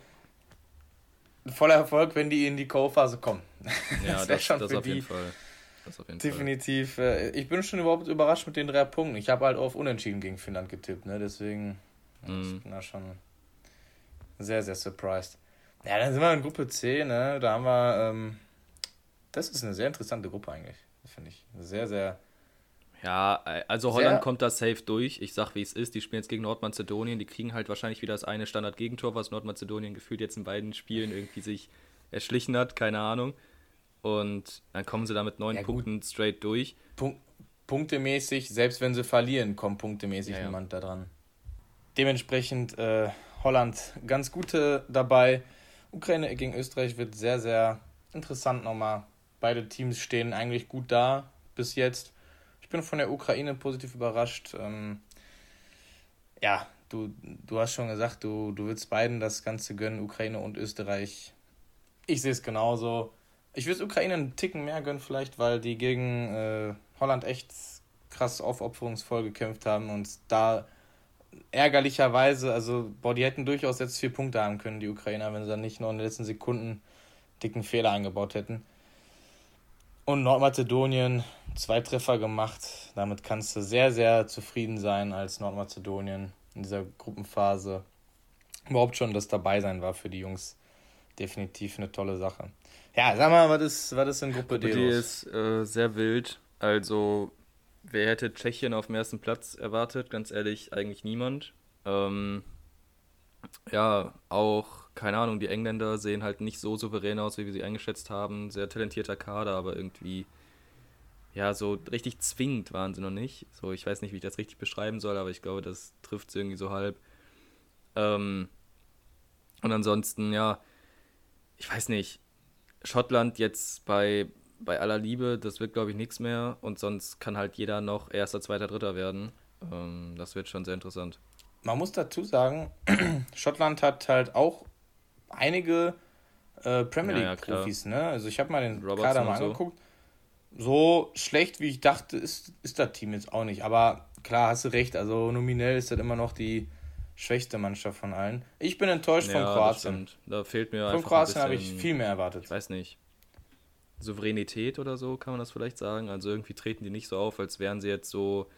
voller Erfolg, wenn die in die Co-Phase kommen. Ja, das, das, schon das auf jeden Fall. Das auf jeden definitiv. Fall. Äh, ich bin schon überhaupt überrascht mit den drei Punkten. Ich habe halt auf Unentschieden gegen Finnland getippt, ne? Deswegen mm. ich bin da schon sehr, sehr surprised. Ja, dann sind wir in Gruppe C, ne? Da haben wir, ähm, das ist eine sehr interessante Gruppe eigentlich, finde ich. Sehr, sehr ja, äh, also Holland Sehr kommt da safe durch. Ich sag, wie es ist. Die spielen jetzt gegen Nordmazedonien. Die kriegen halt wahrscheinlich wieder das eine Standard-Gegentor, was Nordmazedonien gefühlt jetzt in beiden Spielen irgendwie sich erschlichen hat. Keine Ahnung. Und dann kommen sie da mit neun ja, Punkten straight durch. Punk punktemäßig, selbst wenn sie verlieren, kommt punktemäßig ja, niemand da dran. Dementsprechend äh, Holland ganz gute dabei. Ukraine gegen Österreich wird sehr, sehr interessant nochmal. Beide Teams stehen eigentlich gut da bis jetzt bin von der Ukraine positiv überrascht. Ähm, ja, du, du hast schon gesagt, du, du willst beiden das Ganze gönnen, Ukraine und Österreich. Ich sehe es genauso. Ich würde Ukraine einen Ticken mehr gönnen, vielleicht, weil die gegen äh, Holland echt krass aufopferungsvoll gekämpft haben und da ärgerlicherweise, also, boah, die hätten durchaus jetzt vier Punkte haben können, die Ukrainer, wenn sie dann nicht nur in den letzten Sekunden dicken Fehler eingebaut hätten. Und Nordmazedonien, zwei Treffer gemacht. Damit kannst du sehr, sehr zufrieden sein als Nordmazedonien in dieser Gruppenphase. Überhaupt schon das Dabeisein war für die Jungs definitiv eine tolle Sache. Ja, sag mal, was ist, was ist in Gruppe D? Die ist äh, sehr wild. Also, wer hätte Tschechien auf dem ersten Platz erwartet? Ganz ehrlich, eigentlich niemand. Ähm, ja, auch, keine Ahnung, die Engländer sehen halt nicht so souverän aus, wie wir sie eingeschätzt haben. Sehr talentierter Kader, aber irgendwie ja, so richtig zwingend waren sie noch nicht. So, ich weiß nicht, wie ich das richtig beschreiben soll, aber ich glaube, das trifft es irgendwie so halb. Ähm, und ansonsten, ja, ich weiß nicht, Schottland jetzt bei, bei aller Liebe, das wird, glaube ich, nichts mehr. Und sonst kann halt jeder noch erster, zweiter, dritter werden. Ähm, das wird schon sehr interessant. Man muss dazu sagen, Schottland hat halt auch einige äh, Premier League-Profis, ja, ja, ne? Also ich habe mal den Robertson Kader mal angeguckt. So so schlecht, wie ich dachte, ist, ist das Team jetzt auch nicht. Aber klar, hast du recht. Also nominell ist das immer noch die schwächste Mannschaft von allen. Ich bin enttäuscht ja, von Kroatien. Da fehlt mir Von Kroatien habe ich viel mehr erwartet. Ich weiß nicht. Souveränität oder so kann man das vielleicht sagen. Also irgendwie treten die nicht so auf, als wären sie jetzt so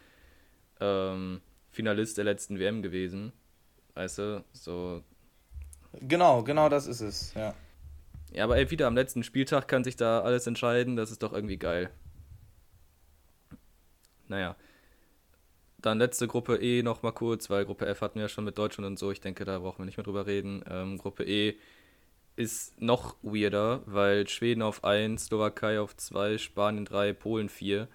ähm, Finalist der letzten WM gewesen. Weißt du, so. Genau, genau das ist es, ja. Ja, aber ey, wieder am letzten Spieltag kann sich da alles entscheiden. Das ist doch irgendwie geil. naja. Dann letzte Gruppe E noch mal kurz, weil Gruppe F hatten wir ja schon mit Deutschland und so. Ich denke, da brauchen wir nicht mehr drüber reden. Ähm, Gruppe E ist noch weirder, weil Schweden auf 1, Slowakei auf 2, Spanien 3, Polen 4.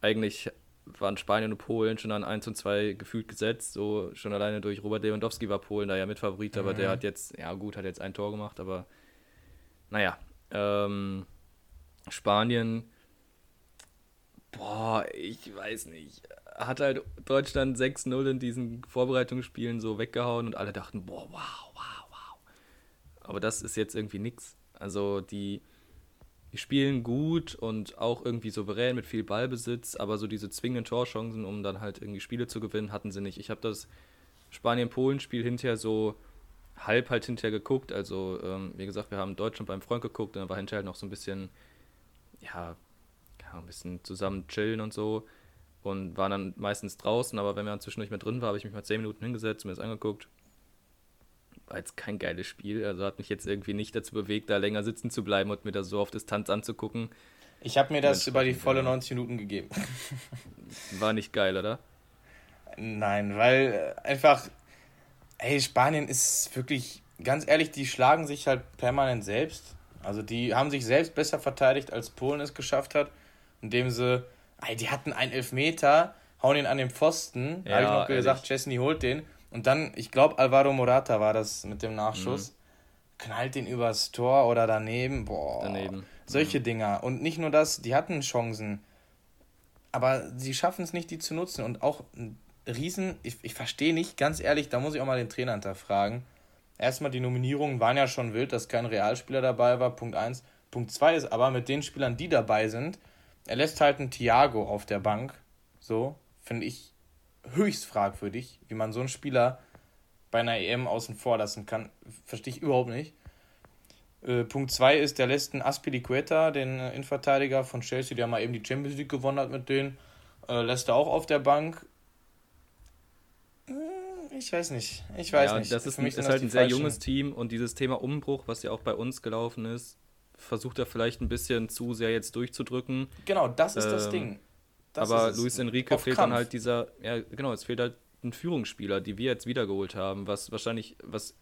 Eigentlich waren Spanien und Polen schon an 1 und 2 gefühlt gesetzt. So schon alleine durch Robert Lewandowski war Polen da ja Mitfavorit, aber mhm. der hat jetzt, ja gut, hat jetzt ein Tor gemacht, aber naja. Ähm, Spanien, boah, ich weiß nicht hat halt Deutschland 6-0 in diesen Vorbereitungsspielen so weggehauen und alle dachten, boah, wow, wow, wow. Aber das ist jetzt irgendwie nix. Also die spielen gut und auch irgendwie souverän mit viel Ballbesitz, aber so diese zwingenden Torchancen, um dann halt irgendwie Spiele zu gewinnen, hatten sie nicht. Ich habe das Spanien-Polen-Spiel hinterher so halb halt hinterher geguckt. Also, ähm, wie gesagt, wir haben Deutschland beim Freund geguckt und dann war hinterher halt noch so ein bisschen, ja, ein bisschen zusammen chillen und so und waren dann meistens draußen, aber wenn man zwischendurch mehr drin war, habe ich mich mal 10 Minuten hingesetzt, mir das angeguckt. War jetzt kein geiles Spiel, also hat mich jetzt irgendwie nicht dazu bewegt, da länger sitzen zu bleiben und mir das so auf Distanz anzugucken. Ich habe mir das über die volle 90 Minuten gegeben. War nicht geil, oder? Nein, weil äh, einfach, ey, Spanien ist wirklich, ganz ehrlich, die schlagen sich halt permanent selbst. Also die haben sich selbst besser verteidigt, als Polen es geschafft hat, indem sie die hatten einen Elfmeter, hauen ihn an den Pfosten. Ja, habe ich noch gesagt, Chesney holt den. Und dann, ich glaube, Alvaro Morata war das mit dem Nachschuss. Mhm. Knallt den übers Tor oder daneben. Boah. Daneben. Solche mhm. Dinger. Und nicht nur das, die hatten Chancen. Aber sie schaffen es nicht, die zu nutzen. Und auch ein Riesen, ich, ich verstehe nicht, ganz ehrlich, da muss ich auch mal den Trainer hinterfragen. Erstmal, die Nominierungen waren ja schon wild, dass kein Realspieler dabei war. Punkt 1. Punkt 2 ist aber, mit den Spielern, die dabei sind, er lässt halt einen Thiago auf der Bank. So, finde ich höchst fragwürdig, wie man so einen Spieler bei einer EM außen vor lassen kann. Verstehe ich überhaupt nicht. Äh, Punkt 2 ist, der lässt einen Aspilicueta, den äh, Innenverteidiger von Chelsea, der mal eben die Champions League gewonnen hat mit denen, äh, lässt er auch auf der Bank. Hm, ich weiß nicht. Ich weiß ja, nicht. Das ist, Für mich ist halt ein sehr junges Team und dieses Thema Umbruch, was ja auch bei uns gelaufen ist, versucht er vielleicht ein bisschen zu sehr jetzt durchzudrücken. Genau, das ist ähm, das Ding. Das aber Luis Enrique fehlt Kampf. dann halt dieser, ja genau, es fehlt halt ein Führungsspieler, die wir jetzt wiedergeholt haben, was wahrscheinlich, was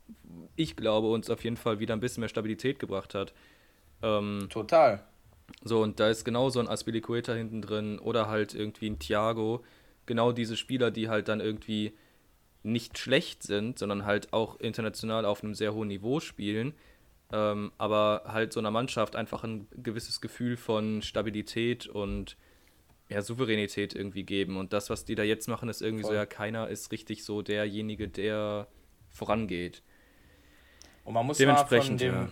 ich glaube, uns auf jeden Fall wieder ein bisschen mehr Stabilität gebracht hat. Ähm, Total. So, und da ist genau so ein Aspilicueta hinten drin oder halt irgendwie ein Thiago. Genau diese Spieler, die halt dann irgendwie nicht schlecht sind, sondern halt auch international auf einem sehr hohen Niveau spielen, ähm, aber halt so einer Mannschaft einfach ein gewisses Gefühl von Stabilität und ja, Souveränität irgendwie geben. Und das, was die da jetzt machen, ist irgendwie Voll. so, ja, keiner ist richtig so derjenige, der vorangeht. Und man muss mal von dem, ja.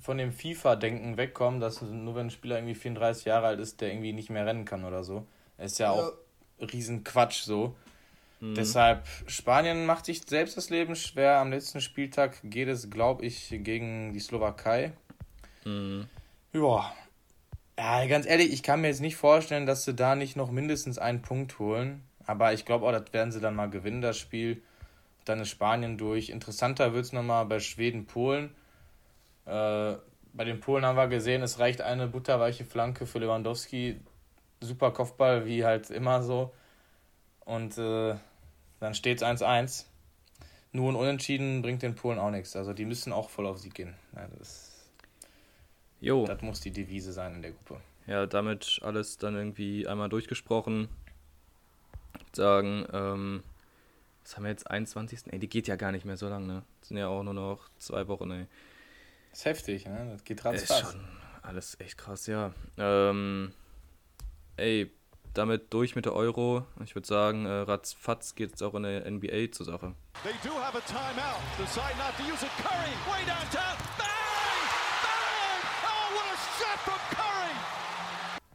von dem FIFA-Denken wegkommen, dass nur wenn ein Spieler irgendwie 34 Jahre alt ist, der irgendwie nicht mehr rennen kann oder so. ist ja, ja. auch Riesenquatsch so. Mhm. Deshalb, Spanien macht sich selbst das Leben schwer. Am letzten Spieltag geht es, glaube ich, gegen die Slowakei. Mhm. Ja. Ja, ganz ehrlich, ich kann mir jetzt nicht vorstellen, dass sie da nicht noch mindestens einen Punkt holen. Aber ich glaube auch, das werden sie dann mal gewinnen, das Spiel. Dann ist Spanien durch. Interessanter wird es nochmal bei Schweden-Polen. Äh, bei den Polen haben wir gesehen, es reicht eine butterweiche Flanke für Lewandowski. Super Kopfball, wie halt immer so. Und äh, dann steht es 1-1. Nur ein Unentschieden bringt den Polen auch nichts. Also die müssen auch voll auf Sieg gehen. Ja, das, jo. das muss die Devise sein in der Gruppe. Ja, damit alles dann irgendwie einmal durchgesprochen. Ich würde sagen, ähm, was haben wir jetzt? 21. Ey, die geht ja gar nicht mehr so lang, ne? Das sind ja auch nur noch zwei Wochen, ey. Das ist heftig, ne? Das geht ratzfatz. Ist schon alles echt krass, ja. Ähm, ey, damit durch mit der Euro. Ich würde sagen, äh, ratzfatz geht es auch in der NBA zur Sache. They do have a timeout. Decide not to use it. Curry, way downtown. Bang! Bang! Oh, what a shot from Curry!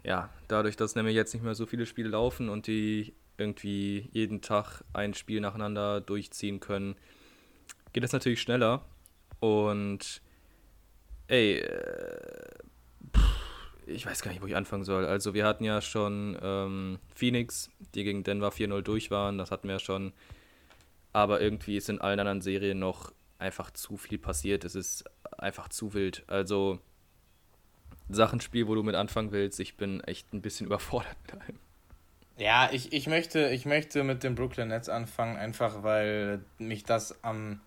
Ja, dadurch, dass nämlich jetzt nicht mehr so viele Spiele laufen und die irgendwie jeden Tag ein Spiel nacheinander durchziehen können, geht es natürlich schneller. Und ey, äh, ich weiß gar nicht, wo ich anfangen soll. Also wir hatten ja schon ähm, Phoenix, die gegen Denver 4-0 durch waren, das hatten wir ja schon. Aber irgendwie ist in allen anderen Serien noch einfach zu viel passiert. Es ist einfach zu wild. Also Sachenspiel, wo du mit anfangen willst, ich bin echt ein bisschen überfordert mit allem. Ja, ich, ich, möchte, ich möchte mit dem Brooklyn Nets anfangen, einfach weil mich das am.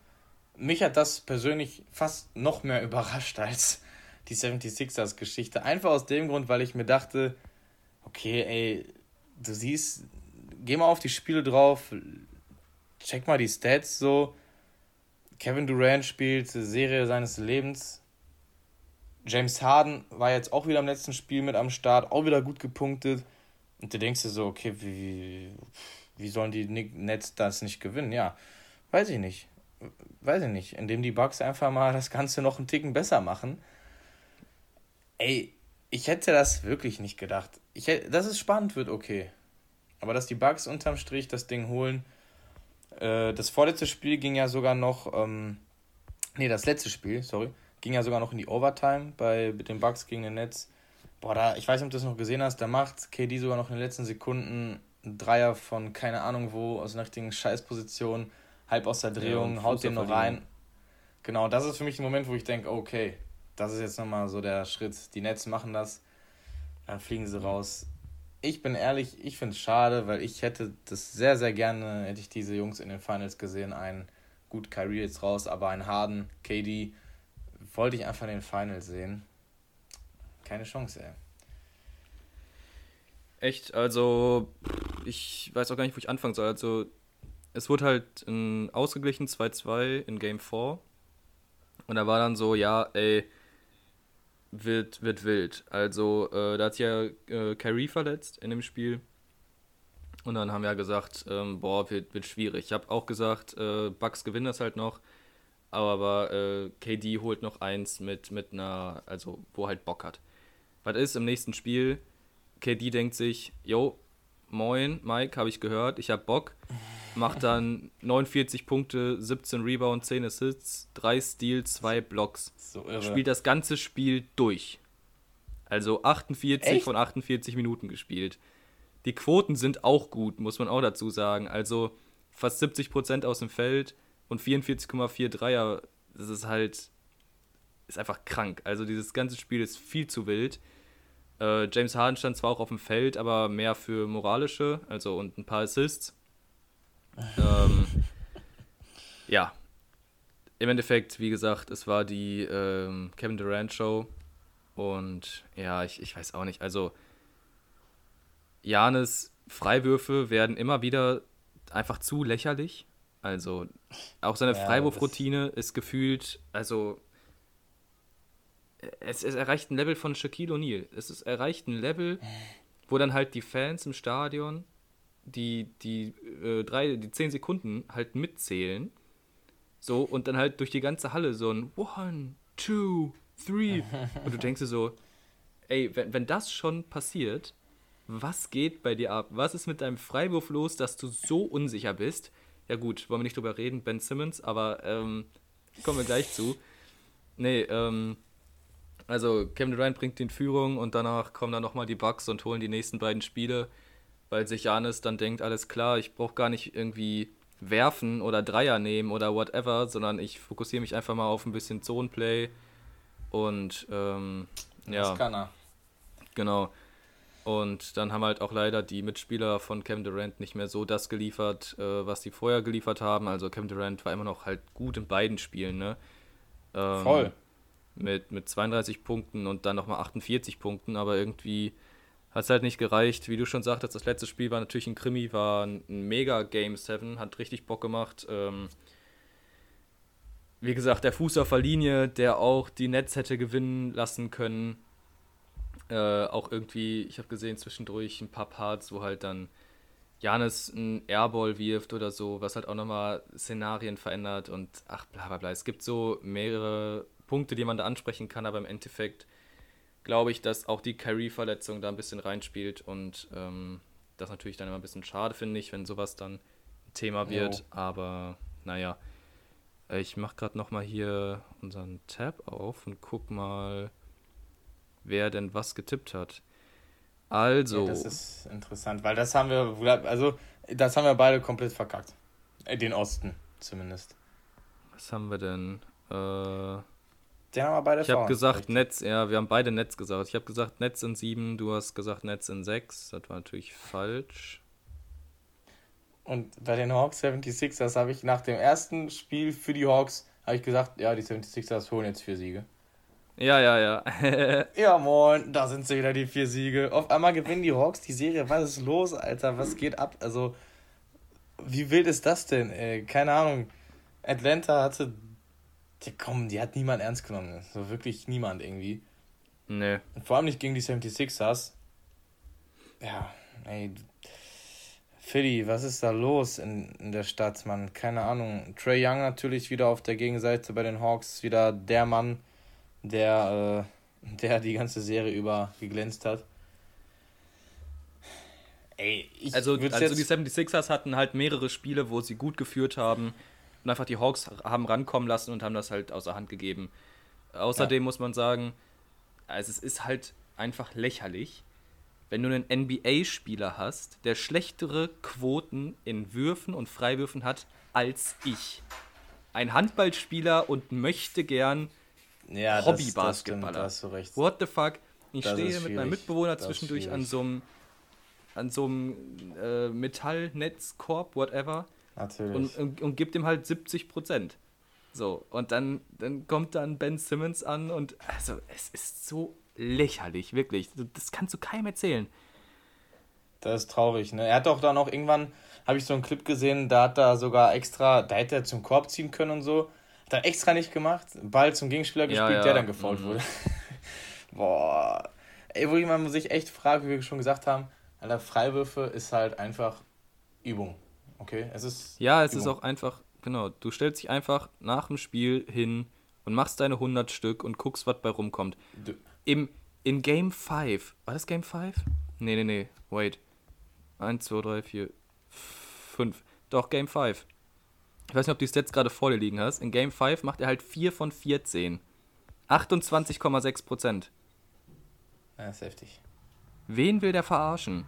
mich hat das persönlich fast noch mehr überrascht als die 76ers-Geschichte. Einfach aus dem Grund, weil ich mir dachte, okay, ey, du siehst, geh mal auf die Spiele drauf, check mal die Stats so. Kevin Durant spielt Serie seines Lebens. James Harden war jetzt auch wieder im letzten Spiel mit am Start, auch wieder gut gepunktet. Und du denkst dir so, okay, wie, wie sollen die Nets das nicht gewinnen? Ja, weiß ich nicht. Weiß ich nicht. Indem die Bucks einfach mal das Ganze noch einen Ticken besser machen. Ey, ich hätte das wirklich nicht gedacht. Ich hätte, dass es spannend wird, okay. Aber dass die Bucks unterm Strich das Ding holen. Äh, das vorletzte Spiel ging ja sogar noch. Ähm, nee, das letzte Spiel, sorry. Ging ja sogar noch in die Overtime bei mit den Bucks gegen den Nets. Boah, da, ich weiß nicht, ob du das noch gesehen hast, da macht KD sogar noch in den letzten Sekunden einen Dreier von keine Ahnung wo, aus einer richtigen Scheißposition, halb aus der Drehung, ja, haut den noch rein. Genau, das ist für mich der Moment, wo ich denke, okay, das ist jetzt nochmal so der Schritt. Die Nets machen das, dann fliegen sie raus. Ich bin ehrlich, ich finde es schade, weil ich hätte das sehr, sehr gerne, hätte ich diese Jungs in den Finals gesehen. Ein, gut, Kyrie jetzt raus, aber ein Harden, KD, wollte ich einfach in den Finals sehen. Keine Chance, ey. Echt, also ich weiß auch gar nicht, wo ich anfangen soll. Also es wurde halt in, ausgeglichen 2-2 in Game 4. Und da war dann so, ja, ey, wird, wird wild. Also äh, da hat sich ja äh, Kyrie verletzt in dem Spiel. Und dann haben wir ja gesagt, ähm, boah, wird, wird schwierig. Ich habe auch gesagt, äh, Bucks gewinnen das halt noch. Aber äh, KD holt noch eins mit, mit einer, also wo halt Bock hat. Was ist im nächsten Spiel? KD denkt sich, yo, moin, Mike, habe ich gehört, ich habe Bock. Macht dann 49 Punkte, 17 Rebounds, 10 Assists, 3 Steals, 2 Blocks. So Spielt das ganze Spiel durch. Also 48 Echt? von 48 Minuten gespielt. Die Quoten sind auch gut, muss man auch dazu sagen. Also fast 70% aus dem Feld und 44,4 Dreier. Das ist halt, ist einfach krank. Also dieses ganze Spiel ist viel zu wild. Äh, James Harden stand zwar auch auf dem Feld, aber mehr für moralische, also und ein paar Assists. ähm, ja. Im Endeffekt, wie gesagt, es war die ähm, Kevin Durant Show. Und ja, ich, ich weiß auch nicht. Also, Janis Freiwürfe werden immer wieder einfach zu lächerlich. Also, auch seine ja, Freiwurfroutine ist gefühlt, also es, es erreicht ein Level von Shaquille O'Neal. Es ist, erreicht ein Level, wo dann halt die Fans im Stadion die, die, äh, drei, die zehn Sekunden halt mitzählen. So, und dann halt durch die ganze Halle so ein One, Two, Three. Und du denkst dir so, ey, wenn, wenn das schon passiert, was geht bei dir ab? Was ist mit deinem Freiwurf los, dass du so unsicher bist? Ja gut, wollen wir nicht drüber reden, Ben Simmons, aber ähm, kommen wir gleich zu. Nee, ähm, also Kevin Durant bringt in Führung und danach kommen dann nochmal die Bucks und holen die nächsten beiden Spiele, weil sich Janis dann denkt, alles klar, ich brauche gar nicht irgendwie werfen oder Dreier nehmen oder whatever, sondern ich fokussiere mich einfach mal auf ein bisschen Zonenplay und ähm, ja. Das kann er. Genau. Und dann haben halt auch leider die Mitspieler von Kevin Durant nicht mehr so das geliefert, äh, was sie vorher geliefert haben. Also Kevin Durant war immer noch halt gut in beiden Spielen, ne? Ähm, Voll mit, mit 32 Punkten und dann nochmal 48 Punkten, aber irgendwie hat es halt nicht gereicht. Wie du schon sagtest, das letzte Spiel war natürlich ein Krimi, war ein, mega Game 7, hat richtig Bock gemacht. Ähm, wie gesagt, der Fuß auf der Linie, der auch die Nets hätte gewinnen lassen können. Äh, auch irgendwie, ich habe gesehen zwischendurch ein paar Parts, wo halt dann Janis einen Airball wirft oder so, was halt auch nochmal Szenarien verändert und ach bla bla bla. Es gibt so mehrere Punkte, die man da ansprechen kann, aber im Endeffekt glaube ich, dass auch die Kyrie-Verletzung da ein bisschen reinspielt und ähm, das natürlich dann immer ein bisschen schade, finde ich, wenn sowas dann ein Thema wird. Jo. Aber naja, ich mache gerade nochmal hier unseren Tab auf und guck mal, wer denn was getippt hat. Also. Ja, das ist interessant, weil das haben wir, also das haben wir beide komplett verkackt. Äh, den Osten zumindest. Was haben wir denn? Äh, Den haben wir beide Ich habe gesagt Richtig. Netz, ja, wir haben beide Netz gesagt. Ich habe gesagt Netz in 7, du hast gesagt Netz in 6. Das war natürlich falsch. Und bei den Hawks 76ers habe ich nach dem ersten Spiel für die Hawks, habe ich gesagt, ja, die 76ers holen jetzt vier Siege. Ja, ja, ja. Ja, moin, da sind sie wieder, die vier Siege. Auf einmal gewinnen die Hawks die Serie. Was ist los, Alter? Was geht ab? Also, wie wild ist das denn? Ey? Keine Ahnung. Atlanta hatte. Ja, komm, die hat niemand ernst genommen. So wirklich niemand irgendwie. nee. Und vor allem nicht gegen die 76ers. Ja, ey. Philly, was ist da los in, in der Stadt, Mann? Keine Ahnung. Trey Young natürlich wieder auf der Gegenseite bei den Hawks. Wieder der Mann, der, äh, der die ganze Serie über geglänzt hat. Ey, ich Also, also die jetzt, 76ers hatten halt mehrere Spiele, wo sie gut geführt haben und einfach die Hawks haben rankommen lassen und haben das halt außer Hand gegeben. Außerdem muss man sagen, also es ist halt einfach lächerlich, wenn du einen NBA-Spieler hast, der schlechtere Quoten in Würfen und Freiwürfen hat als ich. Ein Handballspieler und möchte gern ja, das- das stimmt, Hobby-Basketballer. Da hast du recht. What the fuck? Ich Das stehe mit meinem. Mitbewohner Das zwischendurch an so einem an so einem äh, Metallnetzkorb, whatever, Natürlich. und, und, und gibt ihm halt 70 Prozent. So, und dann, dann kommt dann Ben Simmons an und also es ist so lächerlich, wirklich. Das kannst du keinem erzählen. Das ist traurig, ne? Er hat doch dann auch irgendwann, habe ich so einen Clip gesehen, da hat er sogar extra, da hätte er zum Korb ziehen können und so. Hat er extra nicht gemacht, Ball zum Gegenspieler Ja, gespielt, ja, der dann gefault mhm. wurde. Boah. Ey, wo man sich echt fragt, wie wir schon gesagt haben, Alter, Freiwürfe ist halt einfach Übung. Okay? Es ist. Ja, es ist Übung. auch einfach, genau, du stellst dich einfach nach dem Spiel hin und machst deine 100 Stück und guckst, was bei rumkommt. Du, Im, in Game 5, war das Game 5? Nee, nee, nee, wait. 1, 2, 3, 4, 5. Doch, Game 5. Ich weiß nicht, ob du die Stats gerade vor dir liegen hast. In Game 5 macht er halt 4 von 14. 28,6 Prozent. ja, ist heftig. Wen will der verarschen?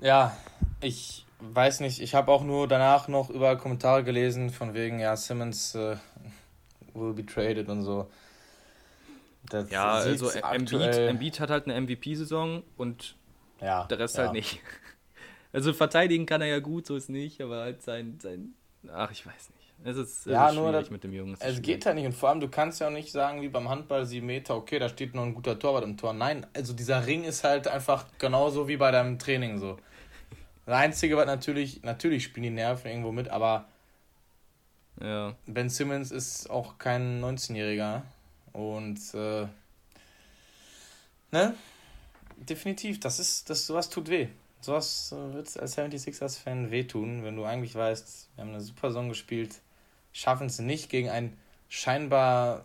Ja, ich weiß nicht. Ich habe auch nur danach noch über Kommentare gelesen, von wegen, ja, Simmons äh, will be traded und so. Das Ja, also Embiid, aktuell- Embiid hat halt eine MVP-Saison und ja, der Rest ja. halt nicht. Also verteidigen kann er ja gut, so ist nicht, aber halt sein, sein ach, ich weiß nicht. Es ist, es Ja, ist nur schwierig das- mit dem Jungen. Es schwierig. geht halt nicht und vor allem, du kannst ja auch nicht sagen, wie beim Handball, sieben Meter, okay, da steht noch ein guter Torwart im Tor. Nein, also dieser Ring ist halt einfach genauso wie bei deinem Training so. Das Einzige, was natürlich, natürlich spielen die Nerven irgendwo mit, aber Ja. Ben Simmons ist auch kein 19-Jähriger und äh, ne? Definitiv, das ist, das, sowas tut weh. Sowas wird als 76ers-Fan wehtun, wenn du eigentlich weißt, wir haben eine super Saison gespielt, schaffen es nicht gegen ein scheinbar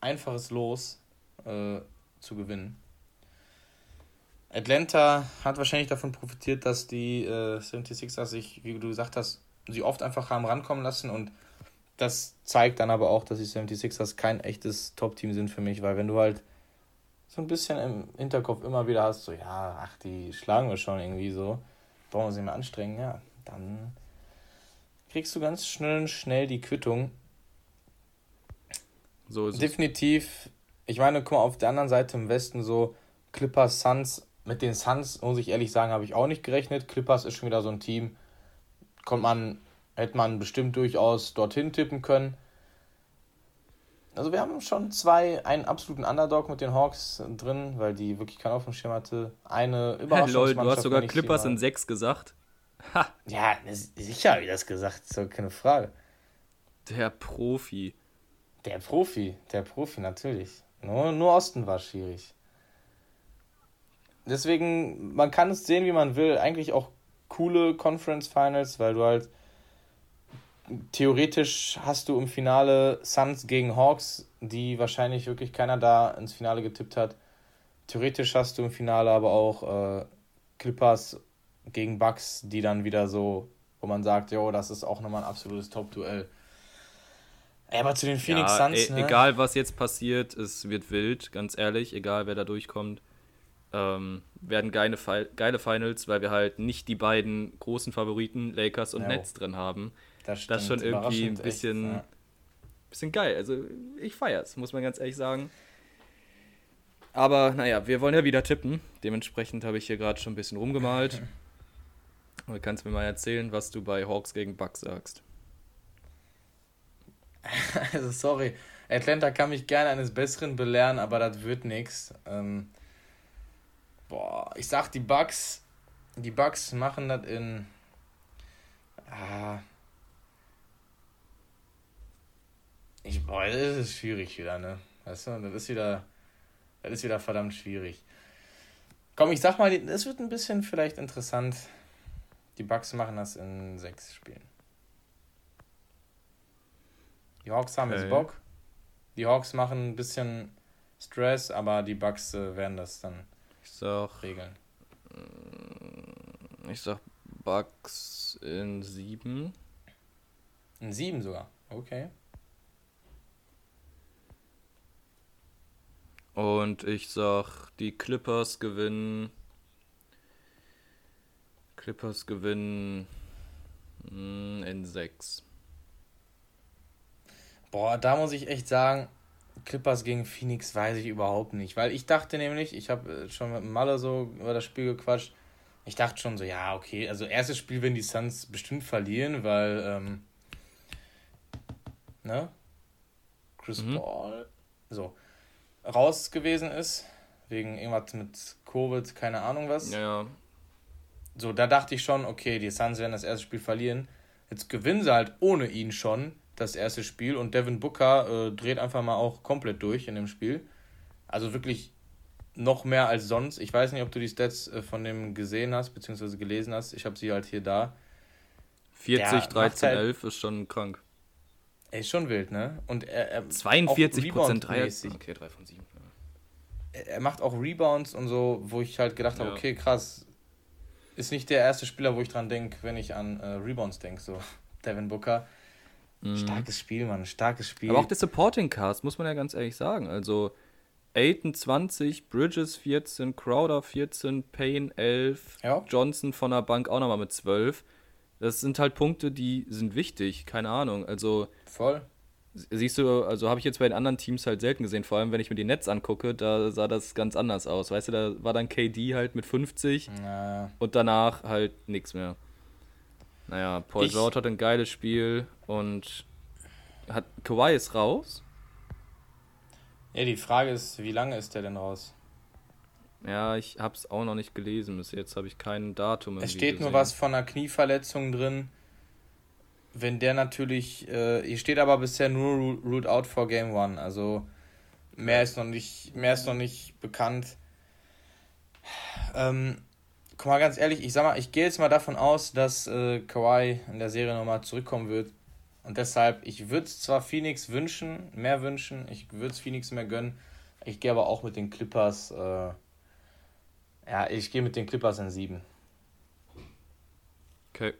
einfaches Los äh, zu gewinnen. Atlanta hat wahrscheinlich davon profitiert, dass die äh, 76ers sich, wie du gesagt hast, sie oft einfach haben rankommen lassen und das zeigt dann aber auch, dass die 76ers kein echtes Top-Team sind für mich, weil wenn du halt so ein bisschen im Hinterkopf immer wieder hast, so ja, ach, die schlagen wir schon irgendwie so, brauchen wir sie mehr anstrengen, ja, dann kriegst du ganz schnell, schnell die Quittung. So ist es. Definitiv, ich meine, guck mal, auf der anderen Seite im Westen so Clippers, Suns, mit den Suns, muss ich ehrlich sagen, habe ich auch nicht gerechnet. Clippers ist schon wieder so ein Team, kommt man, hätte man bestimmt durchaus dorthin tippen können. Also wir haben schon zwei, einen absoluten Underdog mit den Hawks drin, weil die wirklich keinen auf dem Schirm hatte. Eine Lol, Überraschungsmannschaft. du hast sogar Clippers in 6 gesagt. Ja, das- sicher habe ich das gesagt, so keine Frage. Der Profi. Der Profi, der Profi, natürlich. Nur, nur Osten war schwierig. Deswegen, man kann es sehen, wie man will. Eigentlich auch coole Conference Finals, weil du halt theoretisch hast du im Finale Suns gegen Hawks, die wahrscheinlich wirklich keiner da ins Finale getippt hat. Theoretisch hast du im Finale aber auch äh, Clippers gegen Bucks, die dann wieder so, wo man sagt, jo, das ist auch nochmal ein absolutes Top-Duell. Aber zu den Phoenix ja, Suns, e- ne? Egal, was jetzt passiert, es wird wild, ganz ehrlich, egal wer da durchkommt. Ähm, werden geile, Fi geile Finals, weil wir halt nicht die beiden großen Favoriten, Lakers und Jo. Nets, drin haben. Das, Das ist schon irgendwie ein bisschen, echt, bisschen geil. Also ich feier's, muss man ganz ehrlich sagen. Aber naja, wir wollen ja wieder tippen. Dementsprechend habe ich hier gerade schon ein bisschen rumgemalt. Du kannst mir mal erzählen, was du bei Hawks gegen Bucks sagst. Also sorry, Atlanta kann mich gerne eines Besseren belehren, aber das wird nichts. Ähm, boah, ich sag die Bucks, die Bucks machen das in. Ah, ich, boah, das ist schwierig wieder, ne? Weißt du, das ist wieder, das ist wieder verdammt schwierig. Komm, ich sag mal, es wird ein bisschen vielleicht interessant. Die Bucks machen das in sechs Spielen. Die Hawks haben okay. jetzt Bock. Die Hawks machen ein bisschen Stress, aber die Bucks äh, werden das dann ich sag, regeln. Mm, ich sag Bucks in sieben. In sieben sogar, okay. Und ich sag, die Clippers gewinnen. Clippers gewinnen mm, in sechs. Boah, da muss ich echt sagen, Clippers gegen Phoenix weiß ich überhaupt nicht. Weil ich dachte nämlich, ich habe äh, schon mit Malle so über das Spiel gequatscht. Ich dachte schon so, ja, okay, also erstes Spiel werden die Suns bestimmt verlieren, weil, ähm, ne? Chris mhm. Paul, so, raus gewesen ist. Wegen irgendwas mit Covid, keine Ahnung was. Ja, ja. So, da dachte ich schon, okay, die Suns werden das erste Spiel verlieren. Jetzt gewinnen sie halt ohne ihn schon das erste Spiel und Devin Booker äh, dreht einfach mal auch komplett durch in dem Spiel. Also wirklich noch mehr als sonst. Ich weiß nicht, ob du die Stats äh, von dem gesehen hast, beziehungsweise gelesen hast. Ich habe sie halt hier da. 40, 13, halt, 11 ist schon krank. Ey, ist schon wild, ne? Und er, er 42 Prozent Dreier. Okay, 3 von 7. Ja. Er macht auch Rebounds und so, wo ich halt gedacht habe, ja. okay, krass. Ist nicht der erste Spieler, wo ich dran denke, wenn ich an äh, Rebounds denke, so. Devin Booker. Mhm. Starkes Spiel, Mann, starkes Spiel. Aber auch der Supporting Cast, muss man ja ganz ehrlich sagen. Also Aiton 20, Bridges 14, Crowder 14, Payne 11, ja. Johnson von der Bank auch nochmal mit 12. Das sind halt Punkte, die sind wichtig, keine Ahnung. Also. Voll. Siehst du, also habe ich jetzt bei den anderen Teams halt selten gesehen, vor allem wenn ich mir die Netz angucke, da sah das ganz anders aus. Weißt du, da war dann KD halt mit 50 naja. und danach halt nichts mehr. Naja, Paul ich, George hat ein geiles Spiel und hat Kawhi ist raus. Ja, die Frage ist, wie lange ist der denn raus? Ja, ich hab's auch noch nicht gelesen. Bis jetzt habe ich kein Datum. Es steht nur was von einer Knieverletzung drin. Wenn der natürlich, äh, hier steht aber bisher nur ruled out for Game One. Also mehr ist noch nicht, mehr ist noch nicht bekannt. Ähm, guck mal ganz ehrlich, ich sag mal, ich gehe jetzt mal davon aus, dass äh, Kawhi in der Serie nochmal zurückkommen wird. Und deshalb, ich würde es zwar Phoenix wünschen, mehr wünschen, ich würde es Phoenix mehr gönnen. Ich gehe aber auch mit den Clippers, äh, ja, ich gehe mit den Clippers in 7. Okay.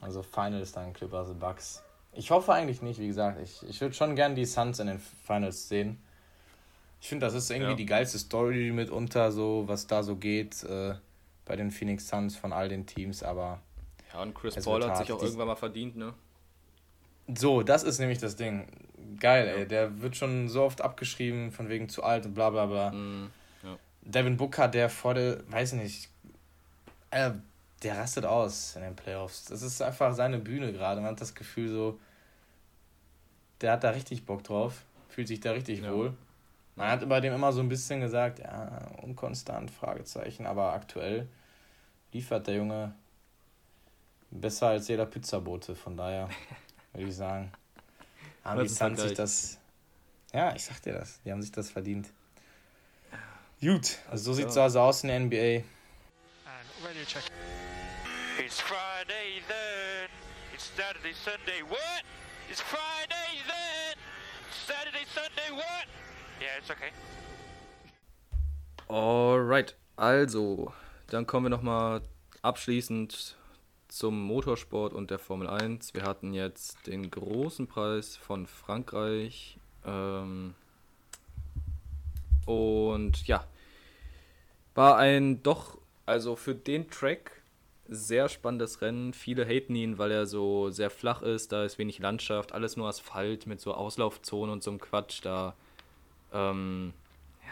Also Finals dann Clippers und Bucks. Ich hoffe eigentlich nicht, wie gesagt. Ich, ich würde schon gern die Suns in den Finals sehen. Ich finde, das ist irgendwie ja. die geilste Story mitunter, so was da so geht. Äh, bei den Phoenix Suns von all den Teams, aber. Ja, und Chris Paul hat sich auch irgendwann mal verdient, ne? So, das ist nämlich das Ding. Geil, ja. ey. Der wird schon so oft abgeschrieben, von wegen zu alt und bla bla bla. Ja. Devin Booker, der vor der, weiß nicht, äh, der rastet aus in den Playoffs. Das ist einfach seine Bühne gerade. Man hat das Gefühl so, der hat da richtig Bock drauf, fühlt sich da richtig ja. wohl. Man hat bei dem immer so ein bisschen gesagt, ja, unkonstant, Fragezeichen, aber aktuell liefert der Junge besser als jeder Pizzabote, von daher würde ich sagen, haben die sich das, ja, ich sag dir das, die haben sich das verdient. Gut, also so sieht es also aus in der NBA. It's Friday then, it's Saturday, Sunday, what? It's Friday then, Saturday, Sunday, what? Yeah, it's okay. Alright, also, dann kommen wir nochmal abschließend zum Motorsport und der Formel 1. Wir hatten jetzt den großen Preis von Frankreich. Ähm, und ja, war ein doch, also für den Track sehr spannendes Rennen. Viele haten ihn, weil er so sehr flach ist, da ist wenig Landschaft, alles nur Asphalt mit so Auslaufzonen und so einem Quatsch. Da ähm,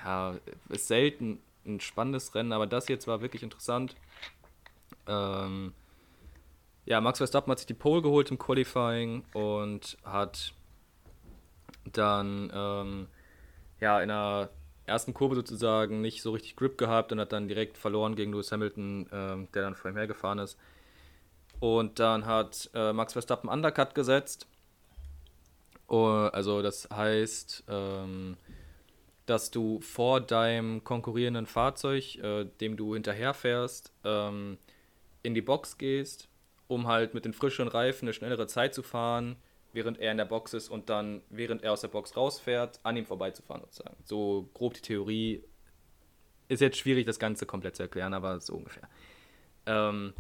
ja, ist selten ein spannendes Rennen, aber das jetzt war wirklich interessant. Ähm, ja, Max Verstappen hat sich die Pole geholt im Qualifying und hat dann ähm, ja in der ersten Kurve sozusagen nicht so richtig Grip gehabt und hat dann direkt verloren gegen Lewis Hamilton, ähm, der dann vor ihm hergefahren ist. Und dann hat äh, Max Verstappen Undercut gesetzt. Uh, also das heißt, ähm, dass du vor deinem konkurrierenden Fahrzeug, äh, dem du hinterherfährst, ähm, in die Box gehst, um halt mit den frischen Reifen eine schnellere Zeit zu fahren, während er in der Box ist und dann, während er aus der Box rausfährt, an ihm vorbeizufahren sozusagen. So grob die Theorie. Ist jetzt schwierig, das Ganze komplett zu erklären, aber so ungefähr. Ähm,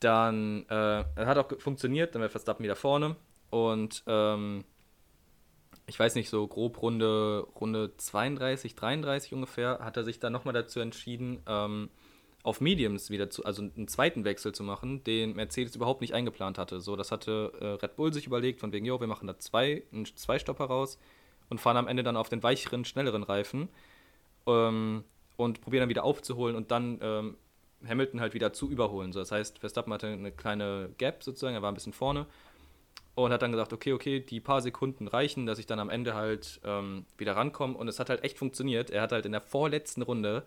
dann äh, hat auch funktioniert, dann war Verstappen wieder vorne und ähm, ich weiß nicht, so grob Runde, Runde 32, 33 ungefähr, hat er sich dann nochmal dazu entschieden, ähm, auf Mediums wieder zu, also einen zweiten Wechsel zu machen, den Mercedes überhaupt nicht eingeplant hatte. So, das hatte äh, Red Bull sich überlegt, von wegen, jo, wir machen da zwei, einen Zweistopper raus und fahren am Ende dann auf den weicheren, schnelleren Reifen ähm, und probieren dann wieder aufzuholen und dann ähm, Hamilton halt wieder zu überholen. So, das heißt, Verstappen hatte eine kleine Gap sozusagen, er war ein bisschen vorne und hat dann gesagt, okay, okay, die paar Sekunden reichen, dass ich dann am Ende halt ähm, wieder rankomme und es hat halt echt funktioniert. Er hat halt in der vorletzten Runde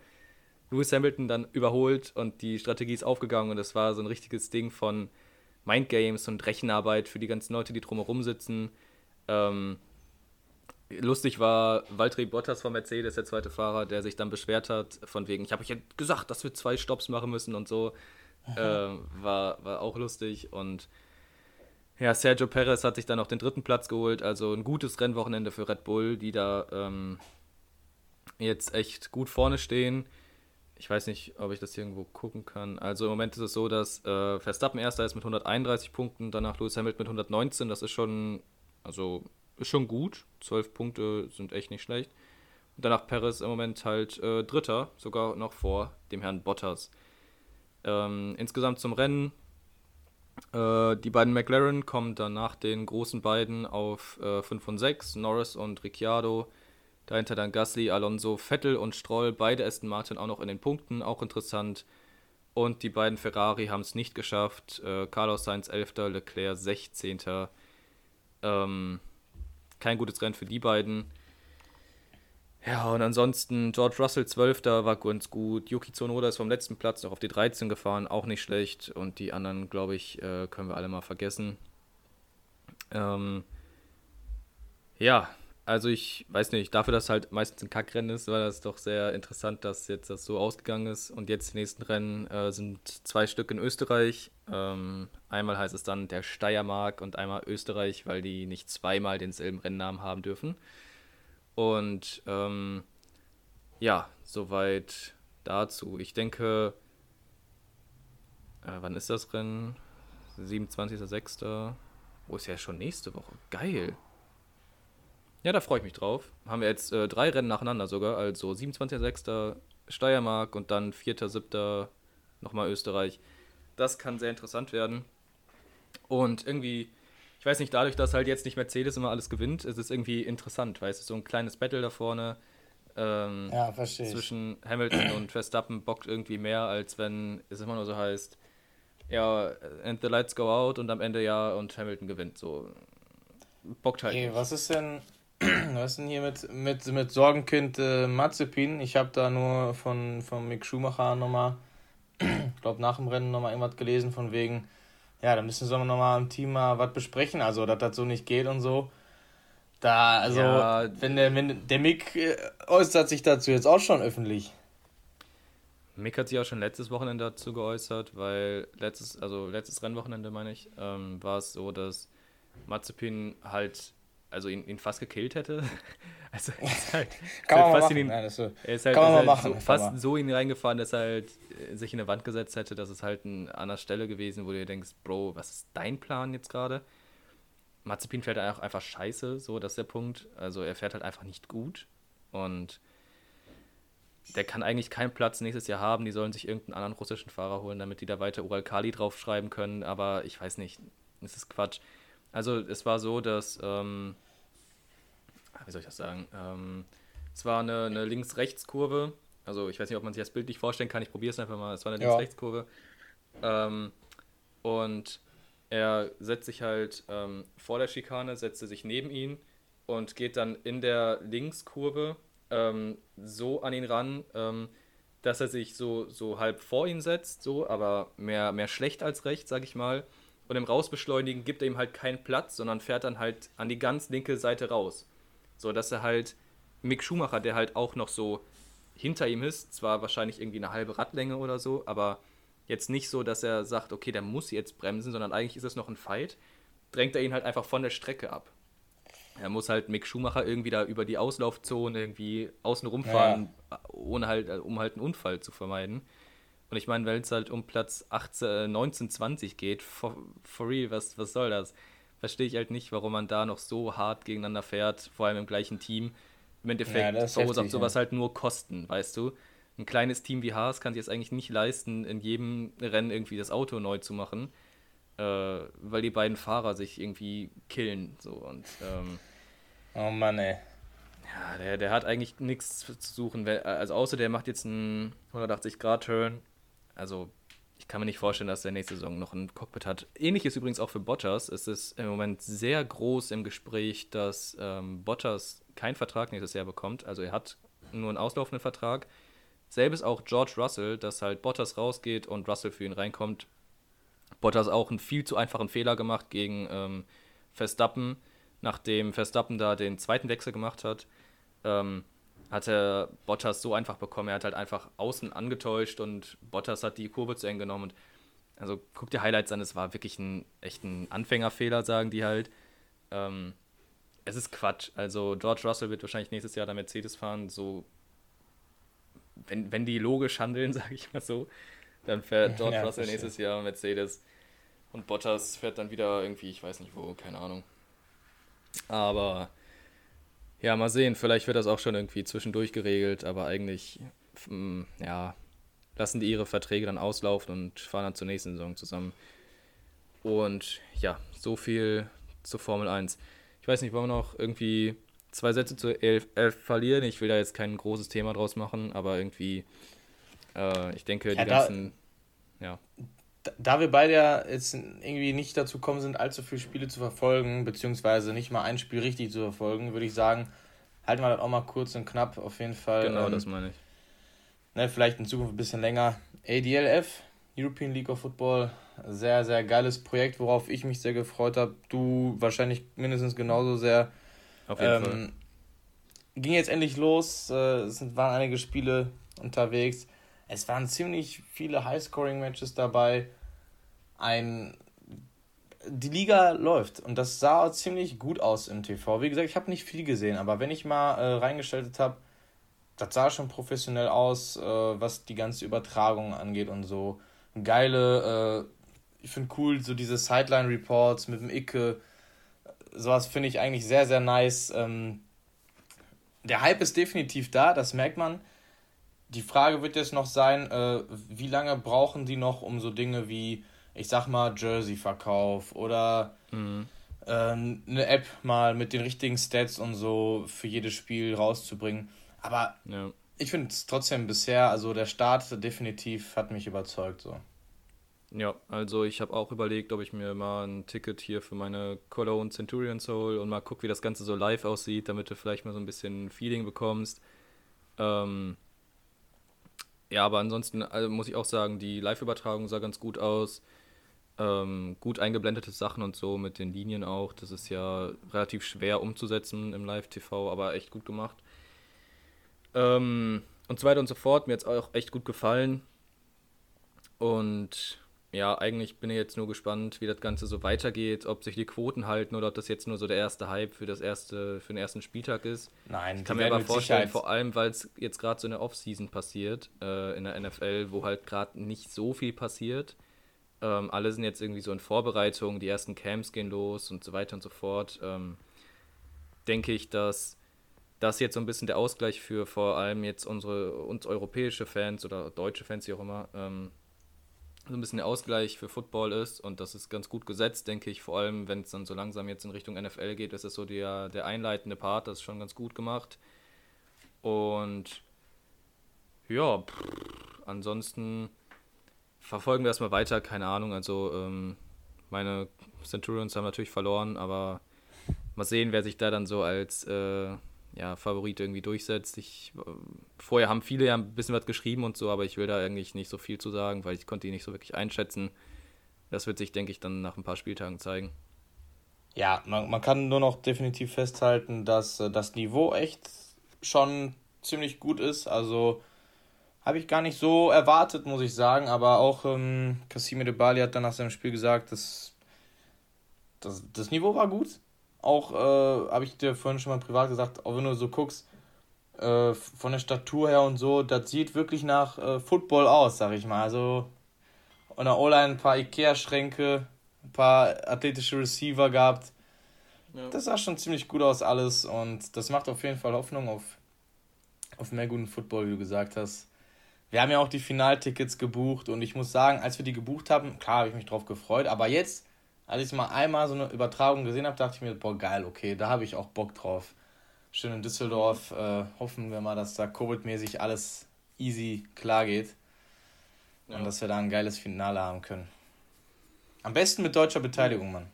Lewis Hamilton dann überholt und die Strategie ist aufgegangen und es war so ein richtiges Ding von Mindgames und Rechenarbeit für die ganzen Leute, die drumherum sitzen. Ähm, lustig war Valtteri Bottas von Mercedes, der zweite Fahrer, der sich dann beschwert hat, von wegen, ich habe euch ja gesagt, dass wir zwei Stops machen müssen und so. Ähm, war, war auch lustig und ja, Sergio Perez hat sich dann auch den dritten Platz geholt, also ein gutes Rennwochenende für Red Bull, die da ähm, jetzt echt gut vorne stehen ich weiß nicht, ob ich das hier irgendwo gucken kann. Also im Moment ist es so, dass äh, Verstappen erster ist mit 131 Punkten, danach Lewis Hamilton mit 119. Das ist schon, also ist schon gut. 12 Punkte sind echt nicht schlecht. Und danach Perez im Moment halt äh, Dritter, sogar noch vor dem Herrn Bottas. Ähm, insgesamt zum Rennen. Äh, die beiden McLaren kommen dann nach den großen beiden auf äh, 5 und 6. Norris und Ricciardo Dahinter dann Gasly, Alonso, Vettel und Stroll, beide Aston Martin auch noch in den Punkten, auch interessant. Und die beiden Ferrari haben es nicht geschafft. Äh, Carlos Sainz 11., Leclerc 16. Ähm, kein gutes Rennen für die beiden. Ja, und ansonsten George Russell 12. war ganz gut. Yuki Tsunoda ist vom letzten Platz noch auf die 13 gefahren, auch nicht schlecht. Und die anderen, glaube ich, äh, können wir alle mal vergessen. Ähm, ja, also ich weiß nicht, dafür, dass halt meistens ein Kackrennen ist, war das doch sehr interessant, dass jetzt das so ausgegangen ist. Und jetzt die nächsten Rennen äh, sind zwei Stück in Österreich. Ähm, einmal heißt es dann der Steiermark und einmal Österreich, weil die nicht zweimal denselben Rennnamen haben dürfen. Und ähm, ja, soweit dazu. Ich denke, äh, wann ist das Rennen? 27.06. Wo ist ja schon nächste Woche? Geil. Ja, da freue ich mich drauf. Haben wir jetzt äh, drei Rennen nacheinander sogar. Also 27.06. Steiermark und dann 4.07. nochmal Österreich. Das kann sehr interessant werden. Und irgendwie, ich weiß nicht, dadurch, dass halt jetzt nicht Mercedes immer alles gewinnt, ist es irgendwie interessant, weißt du, so ein kleines Battle da vorne. Ähm, ja, verstehe. Zwischen Hamilton und Verstappen bockt irgendwie mehr, als wenn es immer nur so heißt, ja, and the lights go out und am Ende ja und Hamilton gewinnt. So bockt halt. Hey, was ist denn, Was ist denn hier mit, mit, mit Sorgenkind äh, Mazepin? Ich habe da nur von, von Mick Schumacher nochmal, ich glaube nach dem Rennen nochmal irgendwas gelesen, von wegen, ja, da müssen wir nochmal im Team mal was besprechen, also dass das so nicht geht und so. Da, also, ja. wenn der, wenn der Mick äh, äußert sich dazu jetzt auch schon öffentlich. Mick hat sich auch schon letztes Wochenende dazu geäußert, weil letztes, also letztes Rennwochenende meine ich, ähm, war es so, dass Mazepin halt also ihn, ihn fast gekillt hätte. Also er ist halt, Kann halt man fast machen. Ihn, Nein, so. Er ist halt, Kann man halt machen, so, fast so in ihn reingefahren, dass er halt äh, sich in eine Wand gesetzt hätte. Das ist halt an einer Stelle gewesen, wo du dir denkst, Bro, was ist dein Plan jetzt gerade? Mazepin fährt auch einfach scheiße, so, das ist der Punkt. Also er fährt halt einfach nicht gut. Und der kann eigentlich keinen Platz nächstes Jahr haben. Die sollen sich irgendeinen anderen russischen Fahrer holen, damit die da weiter Ural Kali draufschreiben können. Aber ich weiß nicht, es ist Quatsch. Also es war so, dass, ähm, wie soll ich das sagen? Ähm, es war eine, eine Links-Rechts-Kurve. Also ich weiß nicht, ob man sich das bildlich vorstellen kann. Ich probiere es einfach mal. Es war eine Links-Rechts-Kurve. Ähm, und er setzt sich halt ähm, vor der Schikane, setzte sich neben ihn und geht dann in der Linkskurve ähm, so an ihn ran, ähm, dass er sich so, so halb vor ihn setzt, so, aber mehr, mehr schlecht als recht, sag ich mal. Und im Rausbeschleunigen gibt er ihm halt keinen Platz, sondern fährt dann halt an die ganz linke Seite raus. So dass er halt Mick Schumacher, der halt auch noch so hinter ihm ist, zwar wahrscheinlich irgendwie eine halbe Radlänge oder so, aber jetzt nicht so, dass er sagt, okay, der muss jetzt bremsen, sondern eigentlich ist es noch ein Fight, drängt er ihn halt einfach von der Strecke ab. Er muss halt Mick Schumacher irgendwie da über die Auslaufzone irgendwie außen rumfahren, ja. ohne halt, um halt einen Unfall zu vermeiden. Und ich meine, wenn es halt um Platz 18, 19, 20 geht, for, for real, was, was soll das? Verstehe ich halt nicht, warum man da noch so hart gegeneinander fährt, vor allem im gleichen Team. Im Endeffekt ja, verursacht sowas ja. halt nur Kosten, weißt du? Ein kleines Team wie Haas kann sich jetzt eigentlich nicht leisten, in jedem Rennen irgendwie das Auto neu zu machen äh, weil die beiden Fahrer sich irgendwie killen. So, und, ähm, oh Mann, ey. Ja, der, der hat eigentlich nichts zu suchen. Also außer der macht jetzt einen 180-Grad-Turn. Also ich kann mir nicht vorstellen, dass der nächste Saison noch ein Cockpit hat. Ähnliches übrigens auch für Bottas. Es ist im Moment sehr groß im Gespräch, dass ähm, Bottas keinen Vertrag nächstes Jahr bekommt. Also er hat nur einen auslaufenden Vertrag. Selbes auch George Russell, dass halt Bottas rausgeht und Russell für ihn reinkommt. Bottas auch einen viel zu einfachen Fehler gemacht gegen ähm, Verstappen, nachdem Verstappen da den zweiten Wechsel gemacht hat. Ähm, hatte Bottas so einfach bekommen. Er hat halt einfach außen angetäuscht und Bottas hat die Kurve zu eng genommen. Und also guck dir Highlights an, es war wirklich ein echten Anfängerfehler, sagen die halt. Ähm, es ist Quatsch. Also George Russell wird wahrscheinlich nächstes Jahr der Mercedes fahren, so wenn, wenn die logisch handeln, sage ich mal so. Dann fährt George ja, Russell nächstes Jahr Mercedes und Bottas fährt dann wieder irgendwie, ich weiß nicht wo, keine Ahnung. Aber ja, mal sehen, vielleicht wird das auch schon irgendwie zwischendurch geregelt, aber eigentlich, mm, ja, lassen die ihre Verträge dann auslaufen und fahren dann zur nächsten Saison zusammen. Und ja, so viel zur Formel 1. Ich weiß nicht, wollen wir noch irgendwie zwei Sätze zu 11, 11 verlieren? Ich will da jetzt kein großes Thema draus machen, aber irgendwie äh, ich denke, ja, die ganzen. Ja. Da, wir beide ja jetzt irgendwie nicht dazu kommen sind, allzu viele Spiele zu verfolgen, beziehungsweise nicht mal ein Spiel richtig zu verfolgen, würde ich sagen, halten wir das auch mal kurz und knapp auf jeden Fall. Genau, ähm, das meine ich. Ne, vielleicht in Zukunft ein bisschen länger. ADLF, European League of Football, sehr, sehr geiles Projekt, worauf ich mich sehr gefreut habe. Du wahrscheinlich mindestens genauso sehr. Auf jeden ähm, Fall. Ging jetzt endlich los, äh, es waren einige Spiele unterwegs. Es waren ziemlich viele High-Scoring-Matches dabei. Ein die Liga läuft und das sah ziemlich gut aus im TV. Wie gesagt, ich habe nicht viel gesehen, aber wenn ich mal äh, reingeschaltet habe, das sah schon professionell aus, äh, was die ganze Übertragung angeht und so. Geile, äh, ich finde cool, so diese Sideline-Reports mit dem Icke. Sowas finde ich eigentlich sehr, sehr nice. Ähm, der Hype ist definitiv da, das merkt man die Frage wird jetzt noch sein, äh, wie lange brauchen die noch, um so Dinge wie, ich sag mal, Jersey-Verkauf oder mhm. äh, eine App mal mit den richtigen Stats und so für jedes Spiel rauszubringen. Aber ja. ich finde es trotzdem bisher, also der Start definitiv hat mich überzeugt so. Ja, also ich habe auch überlegt, ob ich mir mal ein Ticket hier für meine Cologne Centurions hole und mal gucke, wie das Ganze so live aussieht, damit du vielleicht mal so ein bisschen Feeling bekommst. Ähm, ja, aber ansonsten also muss ich auch sagen, die Live-Übertragung sah ganz gut aus. Ähm, gut eingeblendete Sachen und so mit den Linien auch. Das ist ja relativ schwer umzusetzen im Live-TV, aber echt gut gemacht. Ähm, und so weiter und so fort. Mir hat es auch echt gut gefallen. Und ja, eigentlich bin ich jetzt nur gespannt, wie das Ganze so weitergeht, ob sich die Quoten halten oder ob das jetzt nur so der erste Hype für das erste, für den ersten Spieltag ist. Nein, ich kann mir aber vorstellen, vor allem, weil es jetzt gerade so eine Offseason passiert äh, in der NFL, wo halt gerade nicht so viel passiert. Ähm, alle sind jetzt irgendwie so in Vorbereitung, die ersten Camps gehen los und so weiter und so fort. Ähm, denke ich, dass das jetzt so ein bisschen der Ausgleich für vor allem jetzt unsere uns europäische Fans oder deutsche Fans, wie auch immer, ähm, so ein bisschen der Ausgleich für Football ist und das ist ganz gut gesetzt, denke ich. Vor allem, wenn es dann so langsam jetzt in Richtung NFL geht, ist das so der, der einleitende Part, das ist schon ganz gut gemacht. Und ja, pff, ansonsten verfolgen wir erstmal weiter, keine Ahnung. Also ähm, meine Centurions haben natürlich verloren, aber mal sehen, wer sich da dann so als äh, ja, Favorit irgendwie durchsetzt. Ich, äh, vorher haben viele ja ein bisschen was geschrieben und so, aber ich will da eigentlich nicht so viel zu sagen, weil ich konnte die nicht so wirklich einschätzen. Das wird sich, denke ich, dann nach ein paar Spieltagen zeigen. Ja, man, man kann nur noch definitiv festhalten, dass äh, das Niveau echt schon ziemlich gut ist. Also habe ich gar nicht so erwartet, muss ich sagen. Aber auch ähm, Cassime de Bali hat dann nach seinem Spiel gesagt, dass, dass das Niveau war gut auch, äh, habe ich dir vorhin schon mal privat gesagt, auch wenn du so guckst, äh, von der Statur her und so, das sieht wirklich nach äh, Football aus, sag ich mal. Also an der O-Line ein paar Ikea-Schränke, ein paar athletische Receiver gehabt. Ja. Das sah schon ziemlich gut aus alles und das macht auf jeden Fall Hoffnung auf, auf mehr guten Football, wie du gesagt hast. Wir haben ja auch die Finaltickets gebucht und ich muss sagen, als wir die gebucht haben, klar habe ich mich drauf gefreut, aber jetzt als ich mal einmal so eine Übertragung gesehen habe, dachte ich mir, boah, geil, okay, da habe ich auch Bock drauf. Schön in Düsseldorf. Äh, hoffen wir mal, dass da Covid-mäßig alles easy klar geht. Ja. Und dass wir da ein geiles Finale haben können. Am besten mit deutscher Beteiligung, Mann.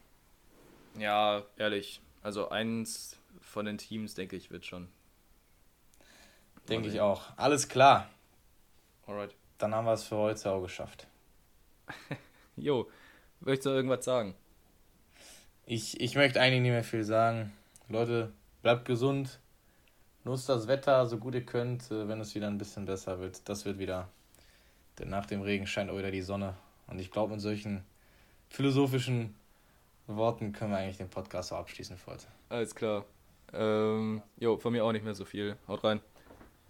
Ja, ehrlich. Also eins von den Teams, denke ich, wird schon. Denke ich auch. Alles klar. Alright. Dann haben wir es für heute auch geschafft. jo, möchtest du irgendwas sagen? Ich, ich möchte eigentlich nicht mehr viel sagen. Leute, bleibt gesund. Nutzt das Wetter so gut ihr könnt, äh, wenn es wieder ein bisschen besser wird. Das wird wieder. Denn nach dem Regen scheint auch wieder die Sonne. Und ich glaube, mit solchen philosophischen Worten können wir eigentlich den Podcast so abschließen für heute. Alles klar. Ähm, jo, von mir auch nicht mehr so viel. Haut rein.